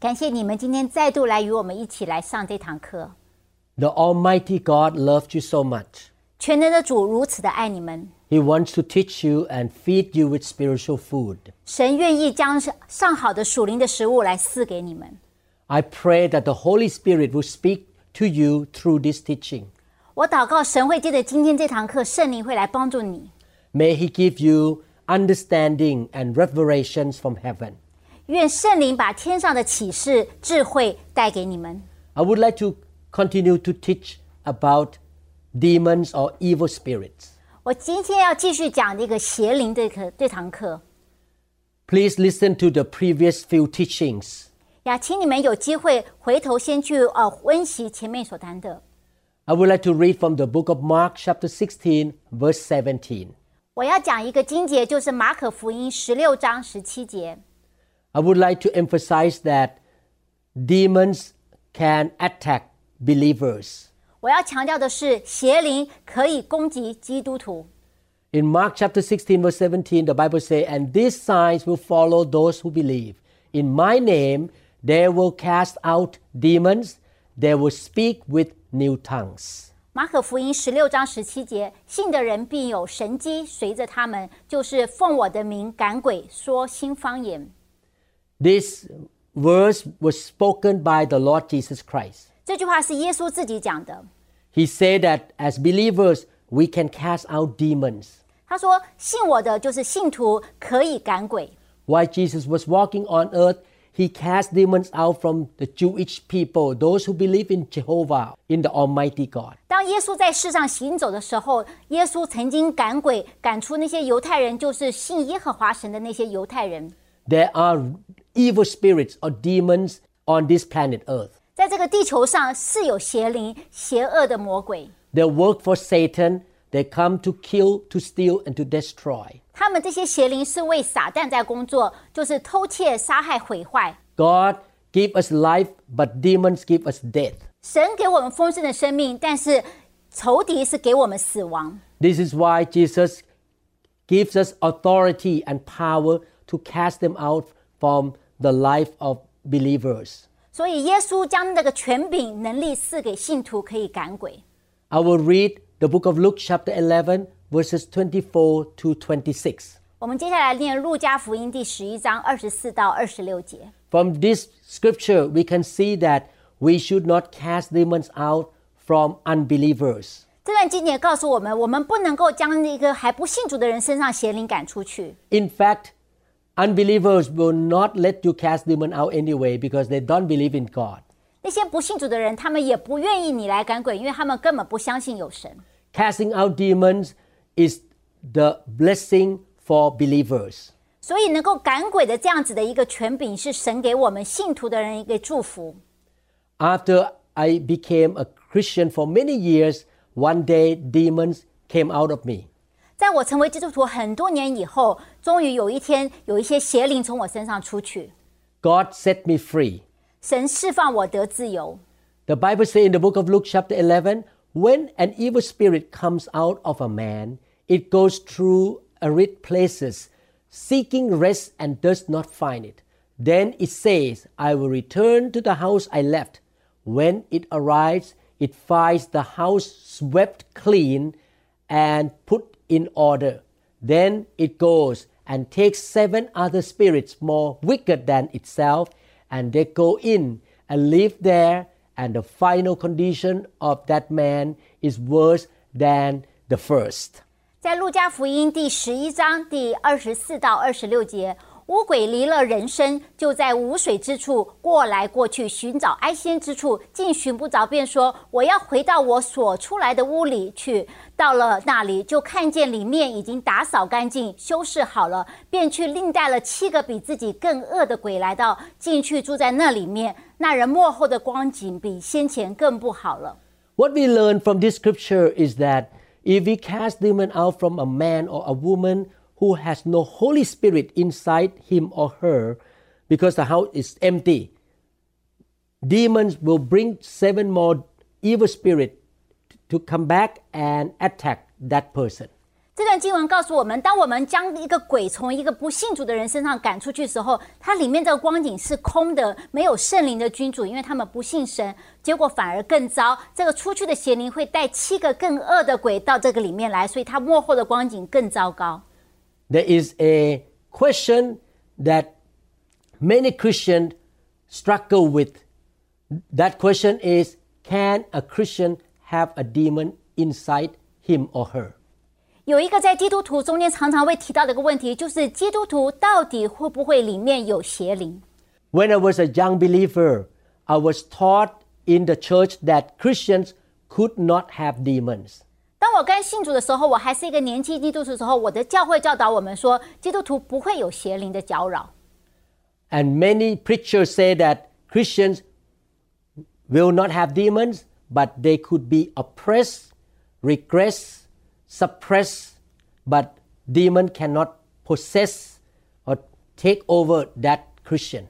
感谢你们今天再度来与我们一起来上这堂课。 The Almighty God loved you so much. 全能的主如此的爱你们， He wants to teach you and feed you with spiritual food. 神愿意将上好的属灵的食物来赐给你们。 I pray that the Holy Spirit will speak to you through this teaching. 我祷告神会借着今天这堂课，圣灵会来帮助你。 May He give you understanding and revelations from heaven. 愿圣灵把天上的启示、智慧带给你们。 I would like to continue to teach about demons or evil spirits. 我今天要继续讲这个邪灵这课这堂课 Please listen to the previous few teachings. 呀，请你们有机会回头先去呃温习前面所谈的。 I would like to read from the book of Mark, chapter 16, verse 17. 我要讲一个经节，就是马可福音十六章十七节。 I would like to emphasize that demons can attack believers. 我要强调的是，邪灵可以攻击基督徒。 In Mark chapter 16, verse 17, the Bible says, And these signs will follow those who believe. In my name, they will cast out demons, they will speak with new tongues. 马可福音十六章十七节，信的人必有神机随着他们，就是奉我的名赶鬼，说新方言。 This verse was spoken by the Lord Jesus Christ. 这句话是耶稣自己讲的。 He said that as believers, we can cast out demons. 他说：“信我的就是信徒，可以赶鬼。 While Jesus was walking on earth, he cast demons out from the Jewish people, those who believe in Jehovah, in the Almighty God. 当耶稣在世上行走的时候，耶稣曾经赶鬼，赶出那些犹太人，就是信耶和华神的那些犹太人。 There are evil spirits or demons on this planet Earth. 在这个地球上是有邪灵、邪恶的魔鬼， They work for Satan. They come to kill, to steal, and to destroy. 他们这些邪灵是为撒旦在工作，就是偷窃、杀害、毁坏。 God give us life, but demons give us death. 神给我们丰盛的生命，但是仇敌是给我们死亡。 This is why Jesus gives us authority and power to cast them out from the life of believers. 所以耶稣将这个权柄、能力赐给信徒，可以赶鬼。 I will read the book of Luke, chapter 11, verses 24 to 26. 我们接下来念路加福音第十一章二十四到二十六节。 From this scripture, we can see that we should not cast demons out from unbelievers. 这段经节告诉我们，我们不能够将那个还不信主的人身上邪灵赶出去。 In fact, unbelievers will not let you cast demon out anyway because they don't believe in God. 那些不信主的人，他们也不愿意你来赶鬼，因为他们根本不相信有神。 Casting out demons is the blessing for believers. 所以能够赶鬼的这样子的一个权柄，是神给我们信徒的人一个祝福。 After I became a Christian for many years, one day demons came out of me. 在我成为基督徒很多年以后，终于有一天，有一些邪灵从我身上出去， God set me free. 神释放我得自由。 The Bible says in the book of Luke, chapter 11, when an evil spirit comes out of a man, it goes through arid places, seeking rest and does not find it. Then it says, I will return to the house I left. When it arrives, it finds the house swept clean and put in order. Then it goes and takes seven other spirits more wicked than itself, and they go in and live there. And the final condition of that man is worse than the first. 在路加福音第十一章第二十四到二十六节， 污鬼离了人身，就在无水之处过来过去，寻找安歇之处，竟寻不着，便说：“我要回到我所出来的屋里去。”到了那里，就看见里面已经打扫干净、修饰好了，便去另带了七个比自己更恶的鬼来到，进去住在那里面。那人幕后的光景比先前更不好了。What we learn from this scripture is that if we cast demon out from a man or a woman who has no Holy Spirit inside him or her, because the house is empty, demons will bring seven more evil spirits to come back and attack that person. 这段经文告诉我们，当我们将一个鬼从一个不信主的人身上赶出去的时候，它里面这个光景是空的，没有圣灵的君主，因为他们不信神，结果反而更糟。这个出去的邪灵会带七个更恶的鬼到这个里面来，所以它幕后的光景更糟糕。 There is a question that many Christians struggle with. That question is Can a Christian have a demon inside him or her? 有一个在基督徒中间常常会提到的一个问题，就是基督徒到底会不会里面有邪灵？ When I was a young believer, I was taught in the church that Christians could not have demons. 当我刚信主的时候，我还是一个年轻基督徒的时候，我的教会教导我们说，基督徒不会有邪灵的搅扰。 And many preachers say that Christians will not have demons, but they could be oppressed, regress, suppressed, but demon cannot possess or take over that Christian.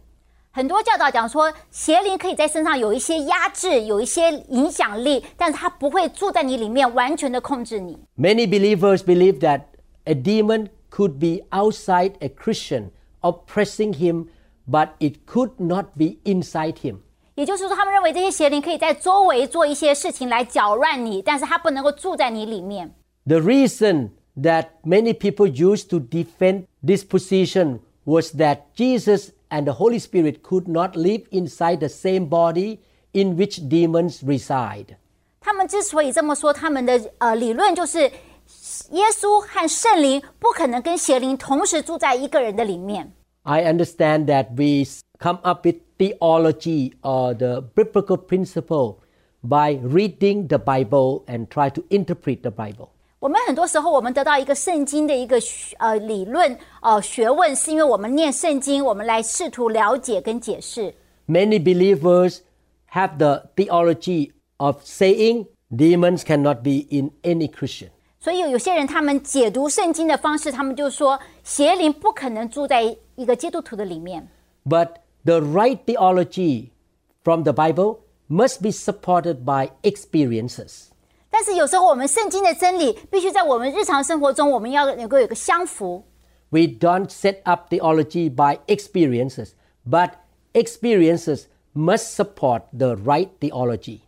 很多教导讲说，邪灵可以在身上有一些压制，有一些影响力，但是它不会住在你里面，完全的控制你。 Many believers believe that a demon could be outside a Christian, oppressing him, but it could not be inside him. 也就是说，他们认为这些邪灵可以在周围做一些事情来搅乱你，但是它不能够住在你里面。 The reason that many people used to defend this position was that Jesus and the Holy Spirit could not live inside the same body in which demons reside. 他们之所以这么说，他们的呃理论就是，耶稣和圣灵不可能跟邪灵同时住在一个人的里面。 I understand that we come up with theology or the biblical principle by reading the Bible and try to interpret the Bible. 我们很多时候，我们得到一个圣经的一个学呃理论呃学问，是因为我们念圣经，我们来试图了解跟解释。 Many believers have the theology of saying demons cannot be in any Christian. 所以有些人他们解读圣经的方式，他们就说邪灵不可能住在一个基督徒的里面。 But the right theology from the Bible must be supported by experiences. 但是有时候我们圣经的真理必须在我们日常生活中，我们要能够有个相符。 We don't set up theology by experiences, but experiences must support the right theology.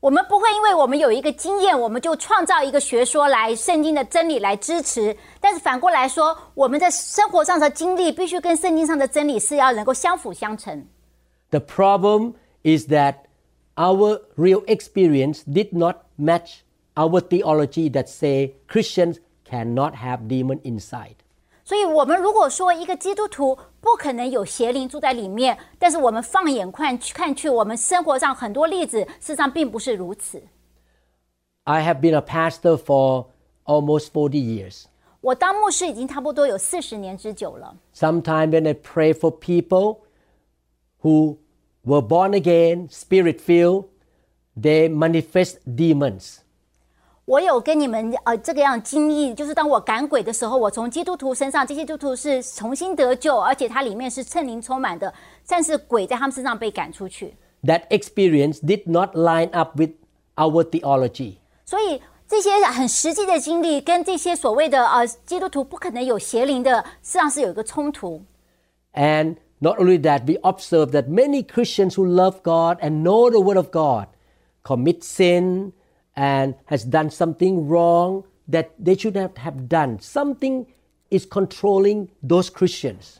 我们不会因为我们有一个经验，我们就创造一个学说来圣经的真理来支持。但是反过来说，我们在生活上的经历必须跟圣经上的真理是要能够相辅相成。 The problem is that our real experience did not match our theology that say Christians cannot have demon inside. 所以，我们如果说一个基督徒不可能有邪灵住在里面，但是我们放眼看去看去，我们生活上很多例子，事实上并不是如此。 I have been a pastor for almost 40 years. 我当牧师已经差不多有四十年之久了。 Sometimes when I pray for people who were born again, spirit filled, they manifest demons. 我有跟你们呃这个样经历，就是当我赶鬼的时候，我从基督徒身上，这些基督徒是重新得救，而且它里面是圣灵充满的，但是鬼在他们身上被赶出去。 That experience did not line up with our theology. 所以这些很实际的经历，跟这些所谓的呃基督徒不可能有邪灵的，实际上是有一个冲突。 And not only that, we observe that many Christians who love God and know the Word of God commit sin and has done something wrong that they should not have done. Something is controlling those Christians.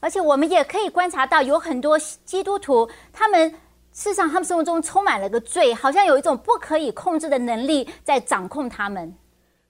而且我们也可以观察到，有很多基督徒，他们事实上他们生活中充满了个罪，好像有一种不可以控制的能力在掌控他们。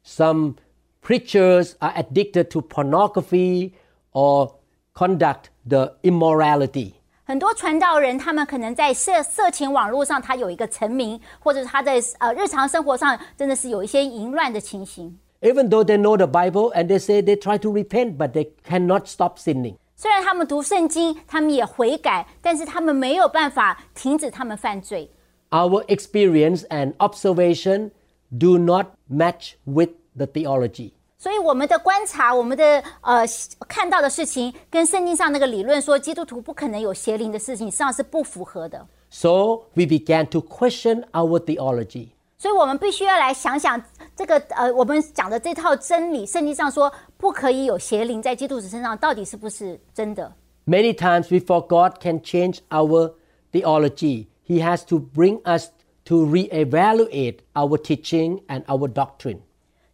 Some preachers are addicted to pornography or conduct the immorality. 很多传道人，他们可能在色色情网络上，他有一个成名，或者是他在呃日常生活上，真的是有一些淫乱的情形。 Even though they know the Bible and they say they try to repent, but they cannot stop sinning. 虽然他们读圣经，他们也悔改，但是他们没有办法停止他们犯罪。 Our experience and observation do not match with the theology. 所以我们的观察，我们的呃看到的事情，跟圣经上那个理论说基督徒不可能有邪灵的事情，实际上是不符合的。 So we began to question our theology. 所以我们必须要来想想这个呃，我们讲的这套真理，圣经上说不可以有邪灵在基督徒身上，到底是不是真的？ Many times before God can change our theology, He has to bring us to reevaluate our teaching and our doctrine.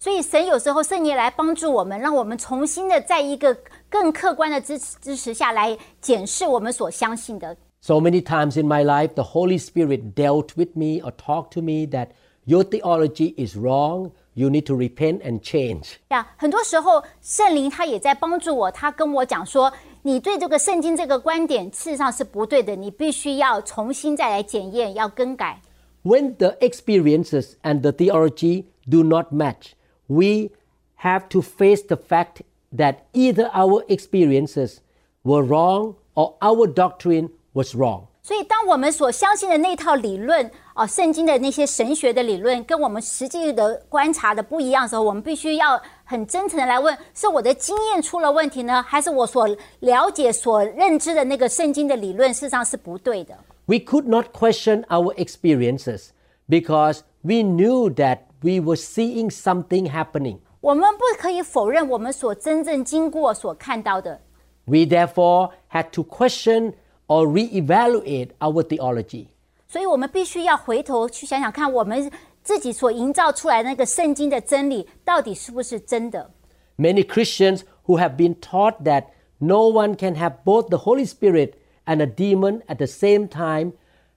所以神有时候圣灵来帮助我们，让我们重新的在一个更客观的支持支持下来检视我们所相信的。 So many times in my life, the Holy Spirit dealt with me or talked to me that your theology is wrong, you need to repent and change. 呀，很多时候圣灵他也在帮助我，他跟我讲说，你对这个圣经这个观点事实上是不对的，你必须要重新再来检验，要更改。 When the experiences and the theology do not match, we have to face the fact that either our experiences were wrong or our doctrine was wrong. 所以，当我们所相信的那套理论，哦、圣经的那些神学的理论，跟我们实际的观察的不一样的时候，我们必须要很真诚的来问：是我的经验出了问题呢，还是我所了解、所认知的那个圣经的理论，事实上是不对的？ We could not question our experiences because we knew that we were seeing something happening. 我们不可以否认我们所真正经过、所看到的。 We therefore had to question or reevaluate our theology. 所以我们必须要回头去想想看，我们自己所营造出来的那个圣经的真理，到底是不是真的？ Many Christians who have been taught that no one can have both the Holy Spirit and a demon at the same time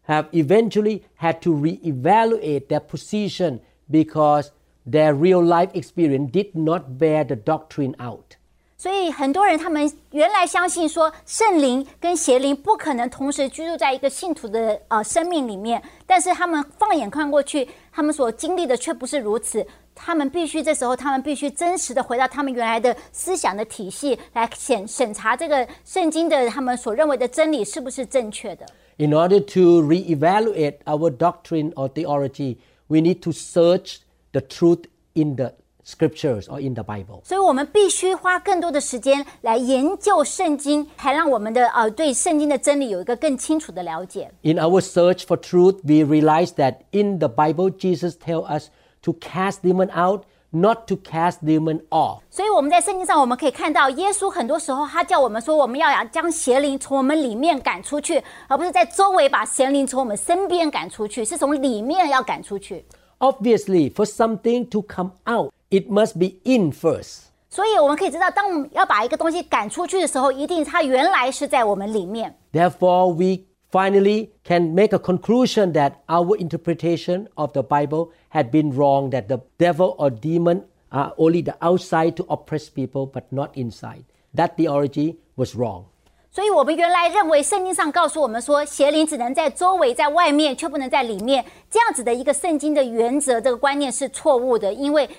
have eventually had to reevaluate their position because their real life experience did not bear the doctrine out. 所以很多人他们原来相信说圣灵跟邪灵不可能同时居住在一个信徒的呃生命里面，但是他们放眼看过去，他们所经历的却不是如此。他们必须这时候，他们必须真实的回到他们原来的思想的体系来审审查这个圣经的他们所认为的真理是不是正确的。 In order to reevaluate our doctrine or theology, we need to search the truth in the scriptures or in the Bible. 所以我们必须花更多的时间来研究圣经，才让我们的呃对圣经的真理有一个更清楚的了解。 In our search for truth, we realize that in the Bible, Jesus tells us to cast demon out, not to cast demon off. 所以我们在圣经上，我们可以看到，耶稣很多时候他叫我们说，我们要将邪灵从我们里面赶出去，而不是在周围把邪灵从我们身边赶出去，是从里面要赶出去。 Obviously, for something to come out, it must be in first. 所以我们可以知道，当我们要把一个东西赶出去的时候，一定它原来是在我们里面。 Therefore, we finally can make a conclusion that our interpretation of the Bible had been wrong, that the devil or demon are only the outside to oppress people, but not inside. That theology was wrong. 所以我们原来认为圣经上告诉我们说，邪灵只能在周围、在外面，却不能在里面。这样子的一个圣经的原则，这个观念是错误的，因为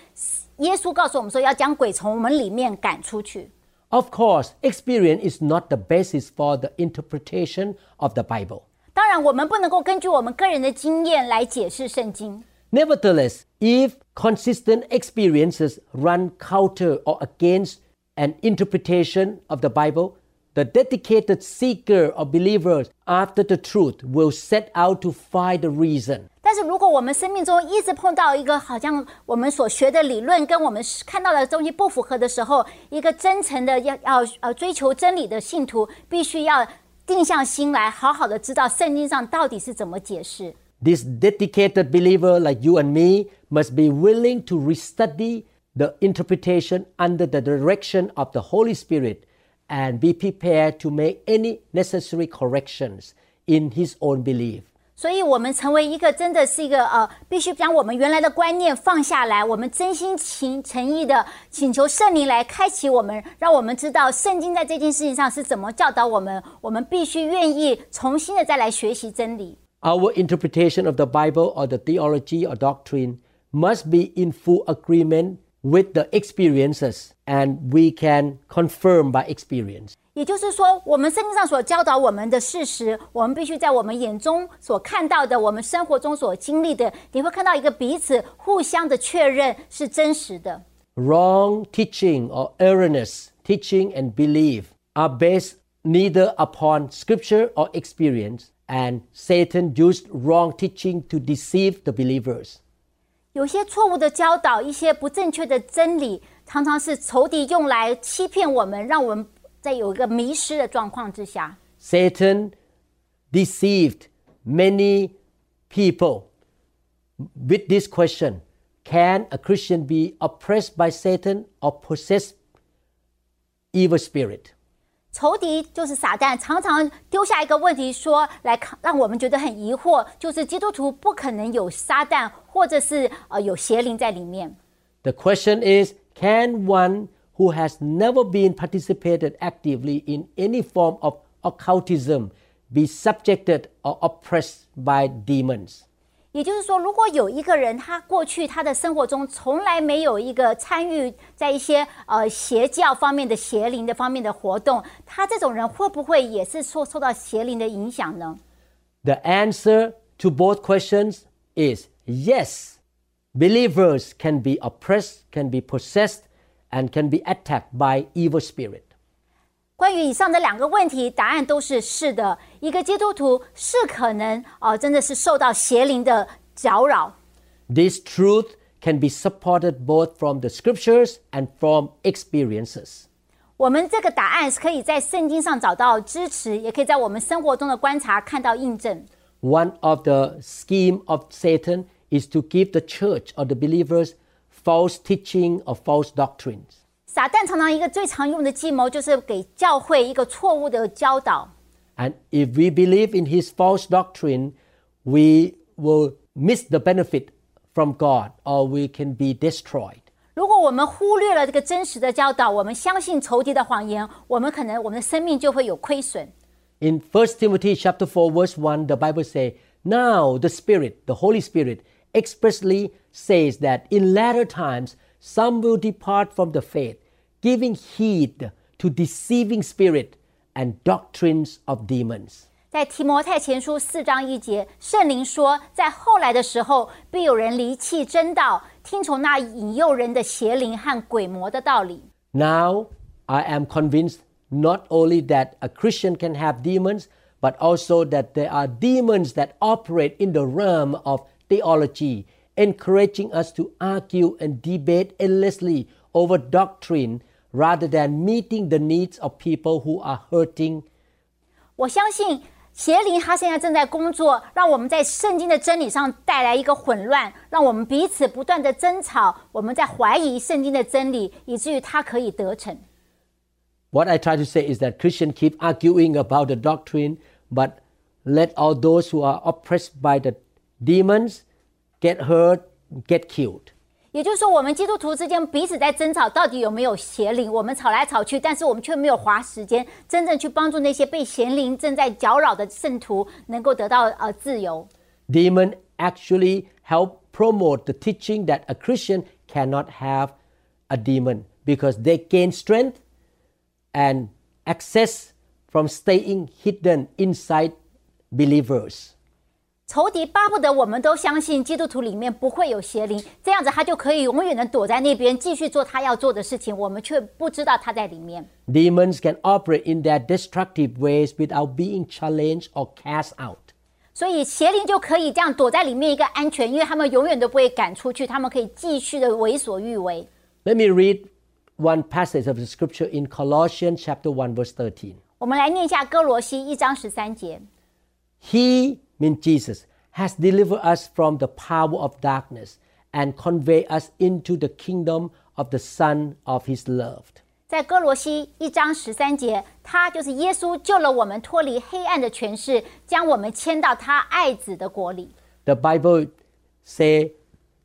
耶稣告诉我们说，要将鬼从我们里面赶出去。 Of course, experience is not the basis for the interpretation of the Bible. 当然，我们不能够根据我们个人的经验来解释圣经。 Nevertheless, if consistent experiences run counter or against an interpretation of the Bible, the dedicated seeker or believers after the truth will set out to find the reason. 但是如果我们生命中一直碰到一个好像我们所学的理论跟我们看到的东西不符合的时候，一个真诚的要要呃追求真理的信徒，必须要定下心来，好好的知道圣经上到底是怎么解释。 This dedicated believer like you and me must be willing to restudy the interpretation under the direction of the Holy Spirit and be prepared to make any necessary corrections in his own belief. 所以，我们成为一个真的是一个呃，必须将我们原来的观念放下来，我们真心情诚意的请求圣灵来开启我们，让我们知道圣经在这件事情上是怎么教导我们。我们必须愿意重新的再来学习真理。Our interpretation of the Bible or the theology or doctrine must be in full agreement with the experiences, and we can confirm by experience. 也就是说，我们圣经上所教导我们的事实，我们必须在我们眼中所看到的，我们生活中所经历的，你会看到一个彼此互相的确认是真实的。Wrong teaching or erroneous teaching and belief are based neither upon scripture or experience, and Satan used wrong teaching to deceive the believers. 有些错误的教导，一些不正确的真理，常常是仇敌用来欺骗我们，让我们 在有一个迷失的状况之下，Satan deceived many people with this question Can a Christian be oppressed by Satan or possessed evil spirit? 仇敌就是撒旦，常常丢下一个问题说，来让我们觉得很疑惑，就是基督徒不可能有撒旦，或者是呃有邪灵在里面。The question is, can one who has never been participated actively in any form of occultism be subjected or oppressed by demons. 也就是说，如果有一个人，他过去他的生活中从来没有一个参与在一些呃邪教方面的邪灵的方面的活动，他这种人会不会也是受受到邪灵的影响呢？The answer to both questions is yes. Believers can be oppressed, can be possessed, and can be attacked by evil spirit. 关于以上的两个问题，答案都是是的。一个基督徒是可能哦、呃，真的是受到邪灵的搅扰。This truth can be supported both from the scriptures and from experiences. 我们这个答案是可以在圣经上找到支持，也可以在我们生活中的观察看到印证。One of the scheme of Satan is to give the church or the believers false teaching or false doctrines. 撒旦常常一个最常用的计谋就是给教会一个错误的教导。And if we believe in his false doctrine, we will miss the benefit from God or we can be destroyed. 如果我们忽略了这个真实的教导，我们相信仇敌的谎言，我们可能我们的生命就会有亏损。In 1 Timothy chapter 4 verse 1 the Bible say, "Now the Spirit, the Holy Spirit expressly says that in latter times some will depart from the faith, giving heed to deceiving spirit and doctrines of demons. 在提摩太前书四章一节，圣灵说，在后来的时候，必有人离弃真道，听从那引诱人的邪灵和鬼魔的道理。Now I am convinced not only that a Christian can have demons, but also that there are demons that operate in the realm of theology, encouraging us to argue and debate endlessly over doctrine rather than meeting the needs of people who are hurting. 我相信邪灵他现在正在工作，让我们在圣经的真理上带来一个混乱，让我们彼此不断的争吵，我们在怀疑圣经的真理，以至于他可以得逞。What I try to say is that Christians keep arguing about the doctrine, but let all those who are oppressed by the demons get hurt, get killed. 也就是说，我们基督徒之间彼此在争吵，到底有没有邪灵？我们吵来吵去，但是我们却没有花时间真正去帮助那些被邪灵正在搅扰的圣徒，能够得到呃自由。Demon actually help promote the teaching that a Christian cannot have a demon because they gain strength and access from staying hidden inside believers. 仇敌巴不得我们都相信基督徒里面不会有邪灵，这样子他就可以永远的躲在那边，继续做他要做的事情，我们却不知道他在里面。Demons can operate in their destructive ways without being challenged or cast out. 所以邪灵就可以这样躲在里面一个安全，因为他们永远都不会赶出去，他们可以继续的为所欲为。Let me read one passage of the scripture in Colossians chapter 1 verse 13. 我们来念一下哥罗西一章十三节。He, means Jesus, has delivered us from the power of darkness and conveyed us into the kingdom of the Son of His loved. 在哥罗西一章十三节，他就是耶稣救了我们脱离黑暗的权势，将我们迁到他爱子的国里。 The Bible say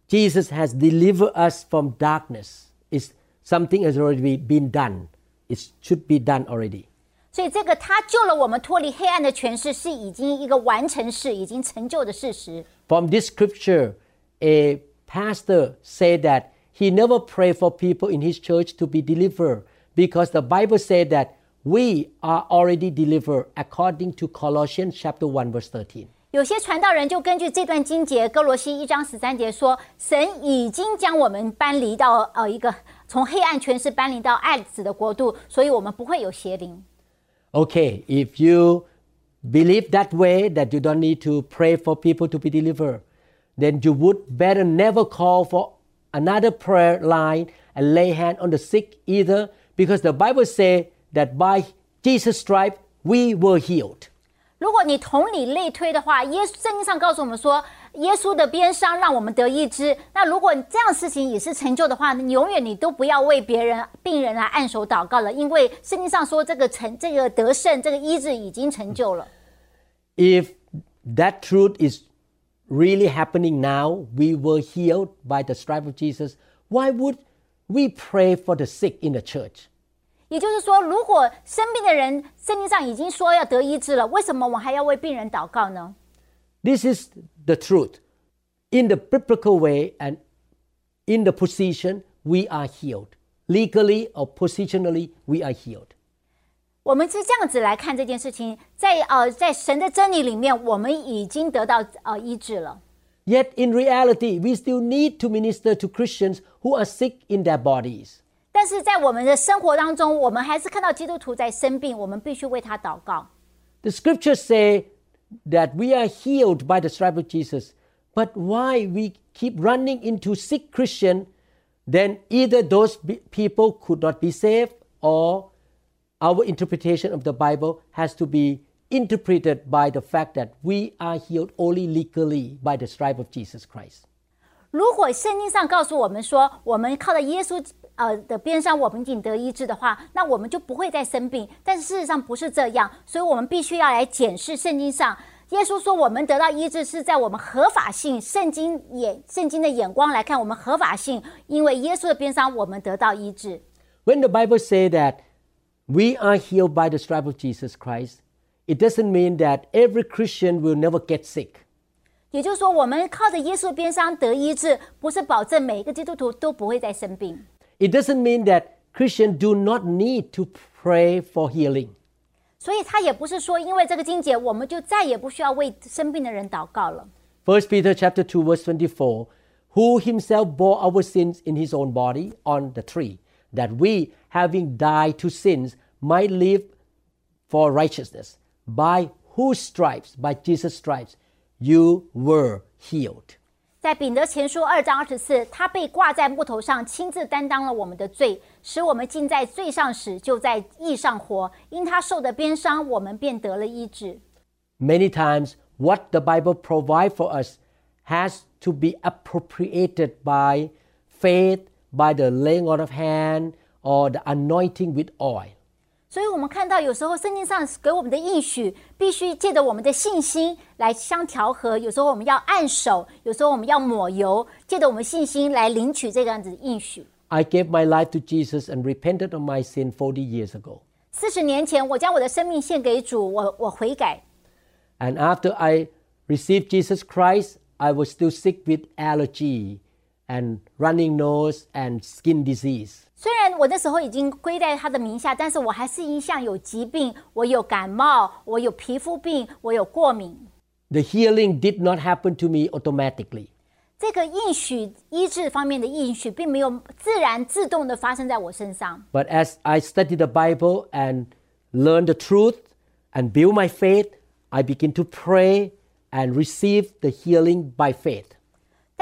Jesus has delivered us from darkness. It's something has already been done. It should be done already. 所以这个他救了我们脱离黑暗的权势，是已经一个完成式，已经成就的事实。 From this scripture, a pastor said that he never prayed for people in his church to be delivered because the Bible said that we are already delivered according to Colossians chapter 1 verse 13. 有些传道人就根据这段经节，哥罗西一章十三节说，神已经将我们搬离到呃一个从黑暗权势搬离到爱子的国度，所以我们不会有邪灵。 Okay, if you believe that way that you don't need to pray for people to be delivered, then you would better never call for another prayer line and lay hand on the sick either, because the Bible says that by Jesus' stripe we were healed. 如果你同理类推的话，耶稣圣经上告诉我们说， 耶稣的鞭伤让我们得医治。那如果这样事情也是成就的话，你永远你都不要为别人病人来按手祷告了，因为圣经上说这个成这个得胜这个医治已经成就了。 If that truth is really happening now, we were healed by the stripe of Jesus, why would we pray for the sick in the church? 也就是说，如果生病的人，圣经上已经说要得医治了，为什么我还要为病人祷告呢？ This is the truth. In the biblical way and in the position, we are healed. Legally or positionally, we are healed. 我们是这样子来看这件事情，在呃在神的真理里面，我们已经得到呃医治了。 Yet in reality, we still need to minister to Christians who are sick in their bodies. 但是在我们的生活当中，我们还是看到基督徒在生病，我们必须为他祷告。 The scriptures say that we are healed by the stripe of Jesus. But why we keep running into sick Christian, then either those be- people could not be saved or our interpretation of the Bible has to be interpreted by the fact that we are healed only legally by the stripe of Jesus Christ. 如果圣经上告诉我们说，我们靠着耶稣 呃的边上，我们已经得医治的话，那我们就不会再生病。但是事实上不是这样，所以我们必须要来检视圣经上。耶稣说，我们得到医治是在我们合法性，圣经眼圣经的眼光来看，我们合法性，因为耶稣的边上，我们得到医治。When the Bible say that we are healed by the of Jesus Christ, it doesn't mean that every Christian will never get sick. 也就是说，我们靠着耶稣的边上得医治，不是保证每一个基督徒都不会再生病。It doesn't mean that Christians do not need to pray for healing. 所以他也不是说，因为这个经节，我们就再也不需要为生病的人祷告了。 1 Peter chapter 2 verse 24, who himself bore our sins in his own body on the tree, that we, having died to sins, might live for righteousness, by whose stripes, by Jesus' stripes, you were healed. 在彼得前书二章二十四，他被挂在木头上，亲自担当了我们的罪，使我们竟在罪上死，就在义上活。因他受的鞭伤，我们便得了医治。 Many times, what the Bible provides for us has to be appropriated by faith, by the laying on of hand, or the anointing with oil. 所以，我们看到有时候圣经上给我们的应许，必须借着我们的信心来相调和。有时候我们要按手，有时候我们要抹油，借着我们信心来领取这个样子的应许。 I gave my life to Jesus and repented of my sin 40 years ago. 四十年前，我将我的生命献给主，我我悔改。 And after I received Jesus Christ, I was still sick with allergy and running nose and skin disease. 虽然我那时候已经归在他的名下，但是我还是一向有疾病，我有感冒，我有皮肤病，我有过敏。 The healing did not happen to me automatically. 这个应许医治方面的应许，并没有自然自动的发生在我身上。 But as I studied the Bible and learned the truth and build my faith, I begin to pray and receive the healing by faith.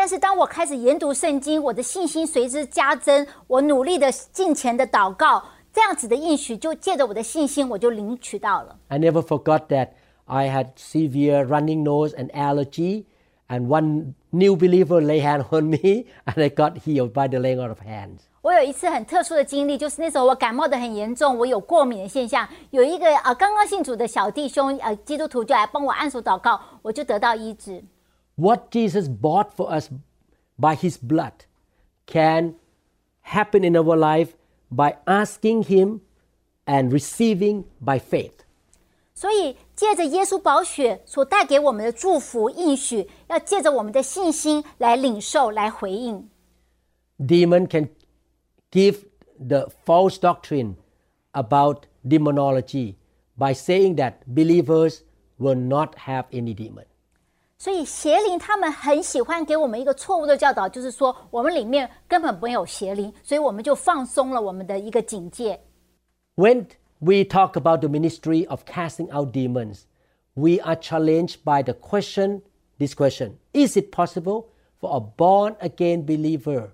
但是当我开始研读圣经，我的信心随之加增，我努力的进前的祷告，这样子的应许就借着我的信心，我就领取到了。I never forgot that I had severe running nose and allergy, and one new believer lay hand on me, and I got healed by the laying out of hands. 我有一次很特殊的经历，就是那时候我感冒的很严重，我有过敏的现象。有一个呃刚刚信主的小弟兄呃基督徒就来帮我按手祷告，我就得到医治。What Jesus bought for us by his blood can happen in our life by asking him and receiving by faith. 所以借着耶稣宝血所带给我们的祝福应许，要借着我们的信心来领受、来回应。 Demon can give the false doctrine about demonology by saying that believers will not have any demon. 所以邪灵他们很喜欢给我们一个错误的教导，就是说我们里面根本没有邪灵，所以我们就放松了我们的一个警戒。 When we talk about the ministry of casting out demons, we are challenged by the question this question Is it possible for a born again believer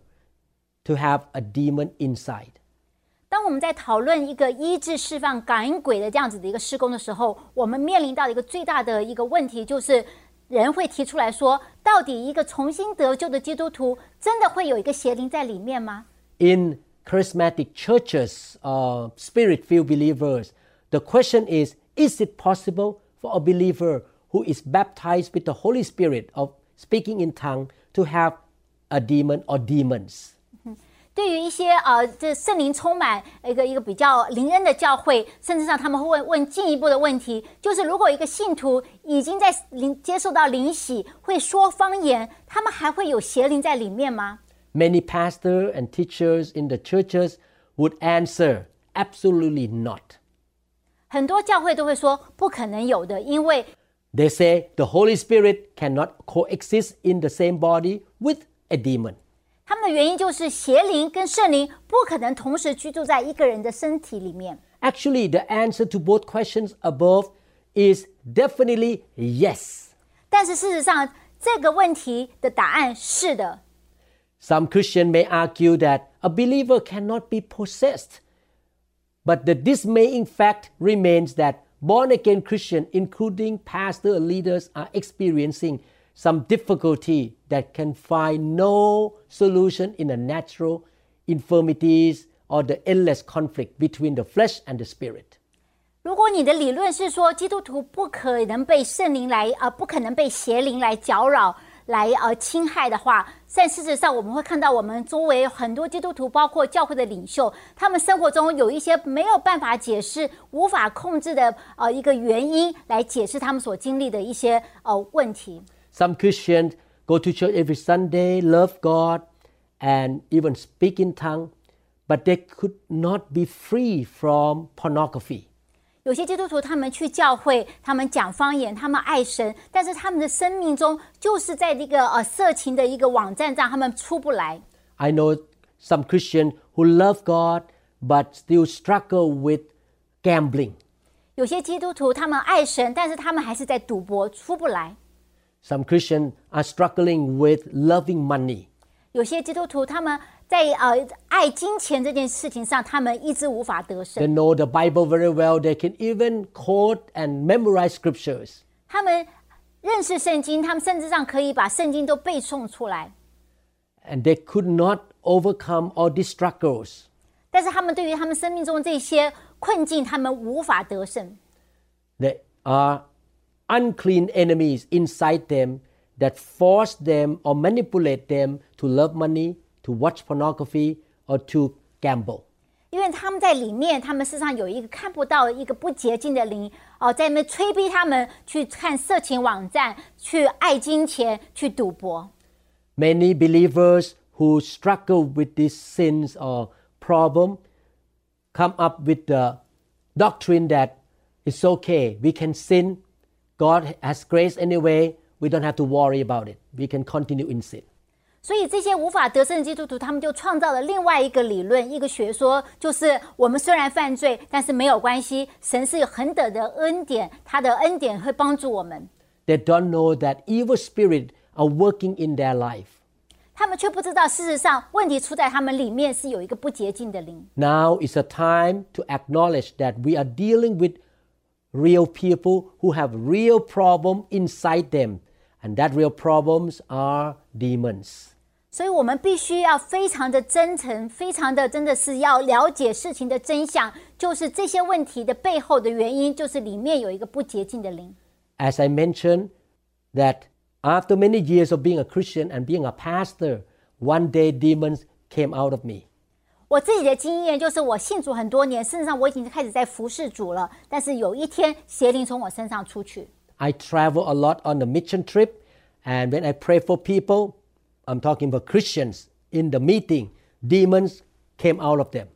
to have a demon inside? 当我们在讨论一个医治、释放、感恩鬼的这样子的一个施工的时候，我们面临到一个最大的一个问题，就是 人会提出来说，到底一个重新得救的基督徒真的会有一个邪灵在里面吗？ In charismatic churches or spirit filled believers, the question is Is it possible for a believer who is baptized with the Holy Spirit of speaking in tongue to have a demon or demons? 对于一些呃，这圣灵充满一个一个比较灵恩的教会，甚至上他们会问问进一步的问题，就是如果一个信徒已经在灵接受到灵洗，会说方言，他们还会有邪灵在里面吗？ Many pastors and teachers in the churches would answer, absolutely not. 很多教会都会说不可能有的，因为 They say the Holy Spirit cannot coexist in the same body with a demon. 他们的原因就是邪灵跟圣灵不可能同时居住在一个人的身体里面。 Actually, the answer to both questions above is definitely yes. 但是事实上，这个问题的答案是的。 Some Christians may argue that a believer cannot be possessed. But the dismaying fact remains that born again Christians, including pastors and leaders, are experiencing some difficulty that can find no solution in the natural infirmities or the endless conflict between the flesh and the spirit. 如果你的理论是说基督徒不可能被圣灵来呃不可能被邪灵来搅扰、来呃侵害的话，但事实上我们会看到我们周围很多基督徒，包括教会的领袖，他们生活中有一些没有办法解释、无法控制的呃一个原因，来解释他们所经历的一些呃问题。Some Christians go to church every Sunday, love God, and even speak in tongue, but they could not be free from pornography. 有些基督徒他们去教会，他们讲方言，他们爱神，但是他们的生命中就是在这个呃色情的一个网站上，他们出不来。 I know some Christians who love God but still struggle with gambling. 有些基督徒他们爱神，但是他们还是在赌博，出不来。 Some Christians are struggling with loving money. 有些基督徒他们在呃爱金钱这件事情上，他们一直无法得 They 胜。 know the Bible very well. They can even quote and memorize scriptures. 他们认识圣经，他们甚至上可以把圣经都背诵出来， And they could not overcome all these struggles. 但是他们对于他们生命中这些困境，他们无法得胜。 There are unclean enemies inside them that force them or manipulate them to love money, to watch pornography, or to gamble. 因为他们在里面，他们事实上有一个看不到的一个不洁净的灵哦，在那边催逼他们去看色情网站，去爱金钱，去赌博。 Many believers who struggle with these sins or problem come up with the doctrine that it's okay, we can sin, God has grace anyway, we don't have to worry about it. We can continue in sin. 所以这些无法得胜的基督徒，他们就创造了另外一个理论，一个学说，就是我们虽然犯罪，但是没有关系，神是有很等的恩典，他的恩典会帮助我们。 They don't know that evil spirits are working in their life. 他们却不知道，事实上问题出在他们里面是有一个不洁净的灵。 Now is a time to acknowledge that we are dealing with real people who have real problem inside them and that real problems are demons. 所以我们必须要非常的真诚，非常的真的是要了解事情的真相，就是这些问题的背后的原因，就是里面有一个不洁净的灵。 As I mentioned, that after many years of being a Christian and being a pastor, one day demons came out of me. 我自己的经验就是，我信主很多年，事实上我已经开始在服侍主了，但是有一天邪灵从我身上出去。 I travel a lot on the mission trip, and when I pray for people, I'm talking about Christians in the meeting, demons came out of them.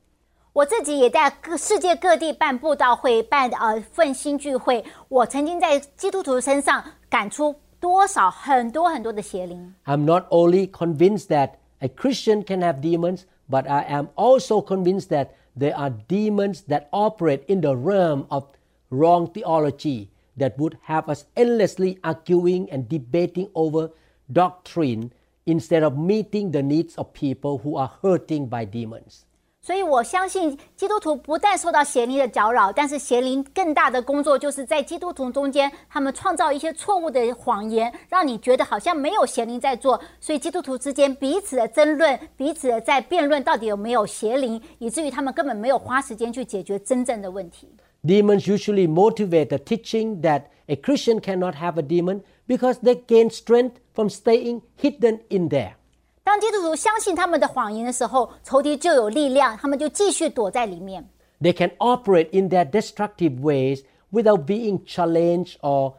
我自己也在各世界各地办布道会、办呃奋兴聚会。我曾经在基督徒身上赶出多少很多很多的邪灵。 I'm not only convinced that a Christian can have demons, but I am also convinced that there are demons that operate in the realm of wrong theology that would have us endlessly arguing and debating over doctrine instead of meeting the needs of people who are hurting by demons. 所以我相信基督徒不但受到邪灵的搅扰，但是邪灵更大的工作就是在基督徒中间，他们创造一些错误的谎言，让你觉得好像没有邪灵在做。所以基督徒之间彼此的争论，彼此的在辩论到底有没有邪灵，以至于他们根本没有花时间去解决真正的问题。Demons usually motivate the teaching that a Christian cannot have a demon because they gain strength from staying hidden in there. 当基督徒相信他们的谎言的时候，仇敌就有力量，他们就继续躲在里面。 They can operate in their destructive ways without being challenged or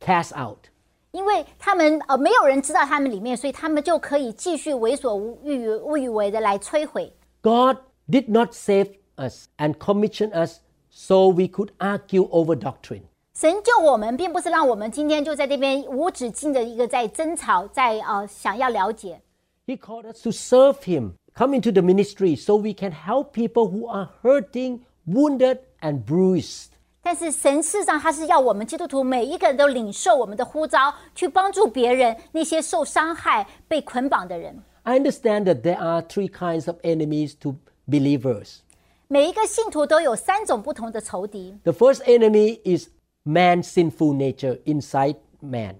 cast out. 因为他们呃没有人知道他们里面，所以他们就可以继续为所无欲无欲为的来摧毁。 God did not save us and commission us so we could argue over doctrine. 神救我们，并不是让我们今天就在这边无止境的一个在争吵，在呃想要了解。 He called us to serve Him, come into the ministry so we can help people who are hurting, wounded, and bruised. 但是神事实上他是要我们基督徒每一个人都领受我们的呼召，去帮助别人，那些受伤害、被捆绑的人。 I understand that there are three kinds of enemies to believers. 每一个信徒都有三种不同的仇敌。 The first enemy is man's sinful nature inside man.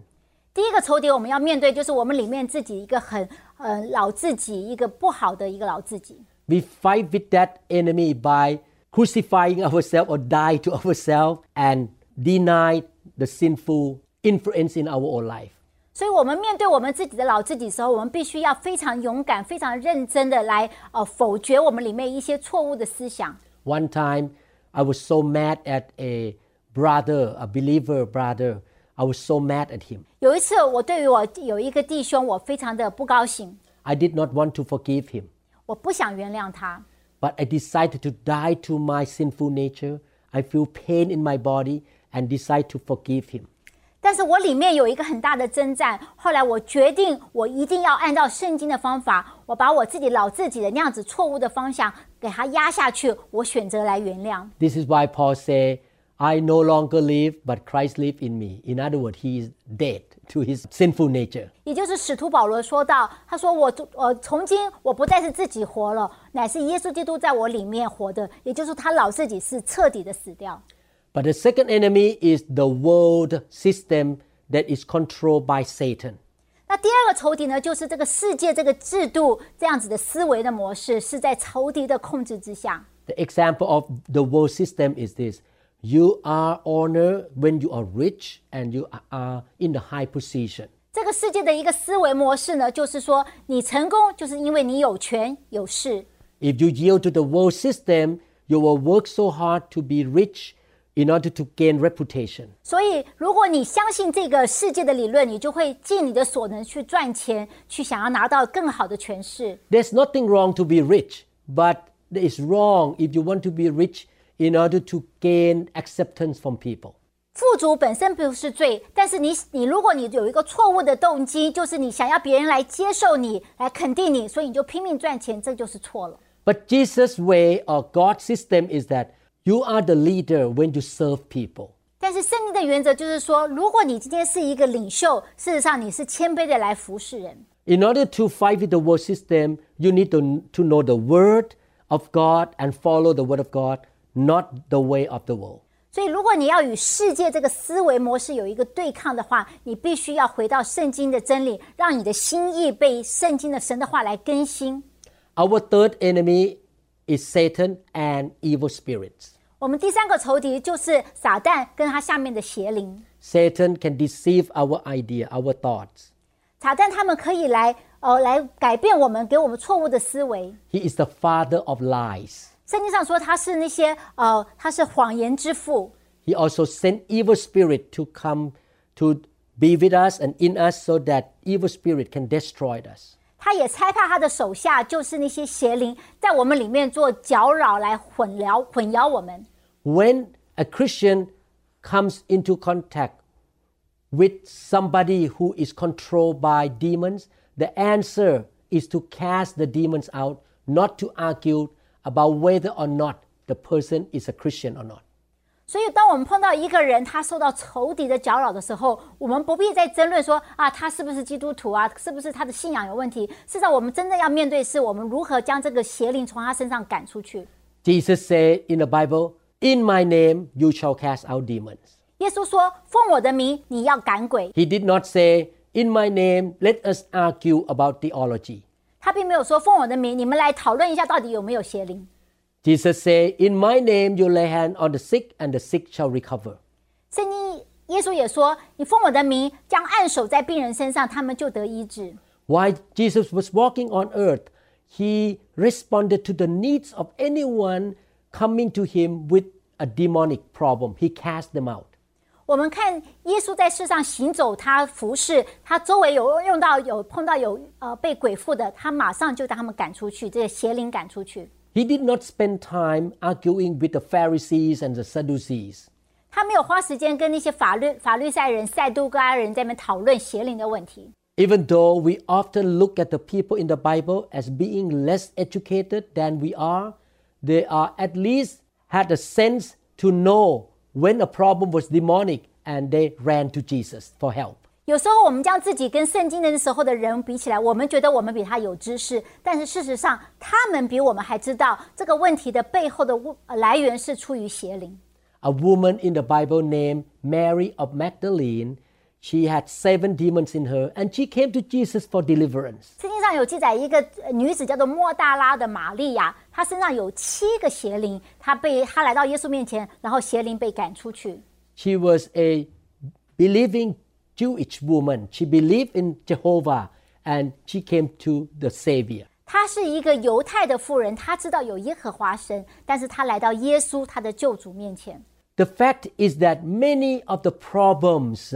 第一个仇敌我们要面对，就是我们里面自己一个很呃老自己，一个不好的一个老自己。 We fight with that enemy by crucifying ourselves or die to ourselves and deny the sinful influence in our own life. 所以，我们面对我们自己的老自己的时候，我们必须要非常勇敢、非常认真的来呃否决我们里面一些错误的思想。 One time, I was so mad at a brother, a believer brother. I was so mad at him. 有一次，我对于我有一个弟兄，我非常的不高兴， I did not want to forgive him, 我不想原谅他。 but I decided to die to my sinful nature. I feel pain in my body and decide to forgive him. 但是我里面有一个很大的征战。后来我决定，我一定要按照圣经的方法，我把我自己老自己的那样子错误的方向给他压下去。我选择来原谅。 This is why Paul say, I no longer live, but Christ live in me. In other words, he is dead to his sinful nature. 也就是使徒保罗说到，他说我我从今我不再是自己活了，乃是耶稣基督在我里面活的。也就是他老自己是彻底的死掉。 But the second enemy is the world system that is controlled by Satan. 那第二个仇敌呢，就是这个世界这个制度这样子的思维的模式，是在仇敌的控制之下。 The example of the world system is this you are honored when you are rich and you are in the high position. 这个世界的一个思维模式呢，就是说你成功就是因为你有权有势。 If you yield to the world system, you will work so hard to be rich in order to gain reputation. 所以，如果你相信这个世界的理论，你就会尽你的所能去赚钱，去想要拿到更好的权势。 There's nothing wrong to be rich, but it is wrong if you want to be rich in order to gain acceptance from people. 富足本身不是罪，但是你你如果你有一个错误的动机，就是你想要别人来接受你，来肯定你，所以你就拼命赚钱，这就是错了。 But Jesus' way or God's system is that you are the leader when you serve people. 但是圣经的原则就是说，如果你今天是一个领袖，事实上你是谦卑的来服侍人。 In order to fight with the world system, you need to, to know the word of God and follow the word of God, not the way of the world. 所以，如果你要与世界这个思维模式有一个对抗的话，你必须要回到圣经的真理，让你的心意被圣经的神的话来更新。 Our third enemy is Satan and evil spirits. 我们第三个仇敌就是撒旦跟他下面的邪灵。 Satan can deceive our idea, our thoughts. 撒旦他们可以来呃来改变我们，给我们错误的思维。 He is the father of lies. 圣经上说他是那些呃他是谎言之父， He also sent evil spirit to come to be with us and in us so that evil spirit can destroy us. 他也差派他的手下，就是那些邪灵，在我们里面做搅扰，来混淆混淆我们。 When a Christian comes into contact with somebody who is controlled by demons, the answer is to cast the demons out, not to argue about whether or not the person is a Christian or not. 所以，当我们碰到一个人他受到仇敌的搅扰的时候，我们不必再争论说啊，他是不是基督徒啊，是不是他的信仰有问题。事实上，我们真正要面对是我们如何将这个邪灵从他身上赶出去。 Jesus said in the Bible, In my name you shall cast out demons. 耶稣说：“奉我的名，你要赶鬼。 He did not say, In my name, let us argue about theology. ” 他并没有说奉我的名，你们来讨论一下到底有没有邪灵。 Jesus said, In my name you lay hand on the sick, and the sick shall recover. 圣经耶稣也说：“你奉我的名，将按手在病人身上，他们就得医治。” While Jesus was walking on earth, he responded to the needs of anyone coming to him with a demonic problem. He cast them out. 我们看耶稣在世上行走，他服侍，他周围有用到有碰到有呃被鬼附的，他马上就将他们赶出去，这些邪灵赶出去。 He did not spend time arguing with the Pharisees and the Sadducees. 他没有花时间跟那些法律法律赛人、赛杜嘎人在那边讨论邪灵的问题。 Even though we often look at the people in the Bible as being less educated than we are, they are at least had a sense to know when a problem was demonic and they ran to Jesus for help. 有时候我们将自己跟圣经的那时候的人比起来，我们觉得我们比他有知识，但是事实上，他们比我们还知道这个问题的背后的问呃来源是出于邪灵。 A woman in the Bible named Mary of Magdalene, she had seven demons in her and she came to Jesus for deliverance. 圣经上有记载，一个呃女子叫做莫大拉的玛利亚， 她身上有七个邪灵，她被她来到耶稣面前，然后邪灵被赶出去。 She was a believing Jewish woman. She believed in Jehovah and she came to the Savior. 她是一个犹太的妇人，她知道有耶和华神，但是她来到耶稣她的救主面前。 The fact is that many of the problems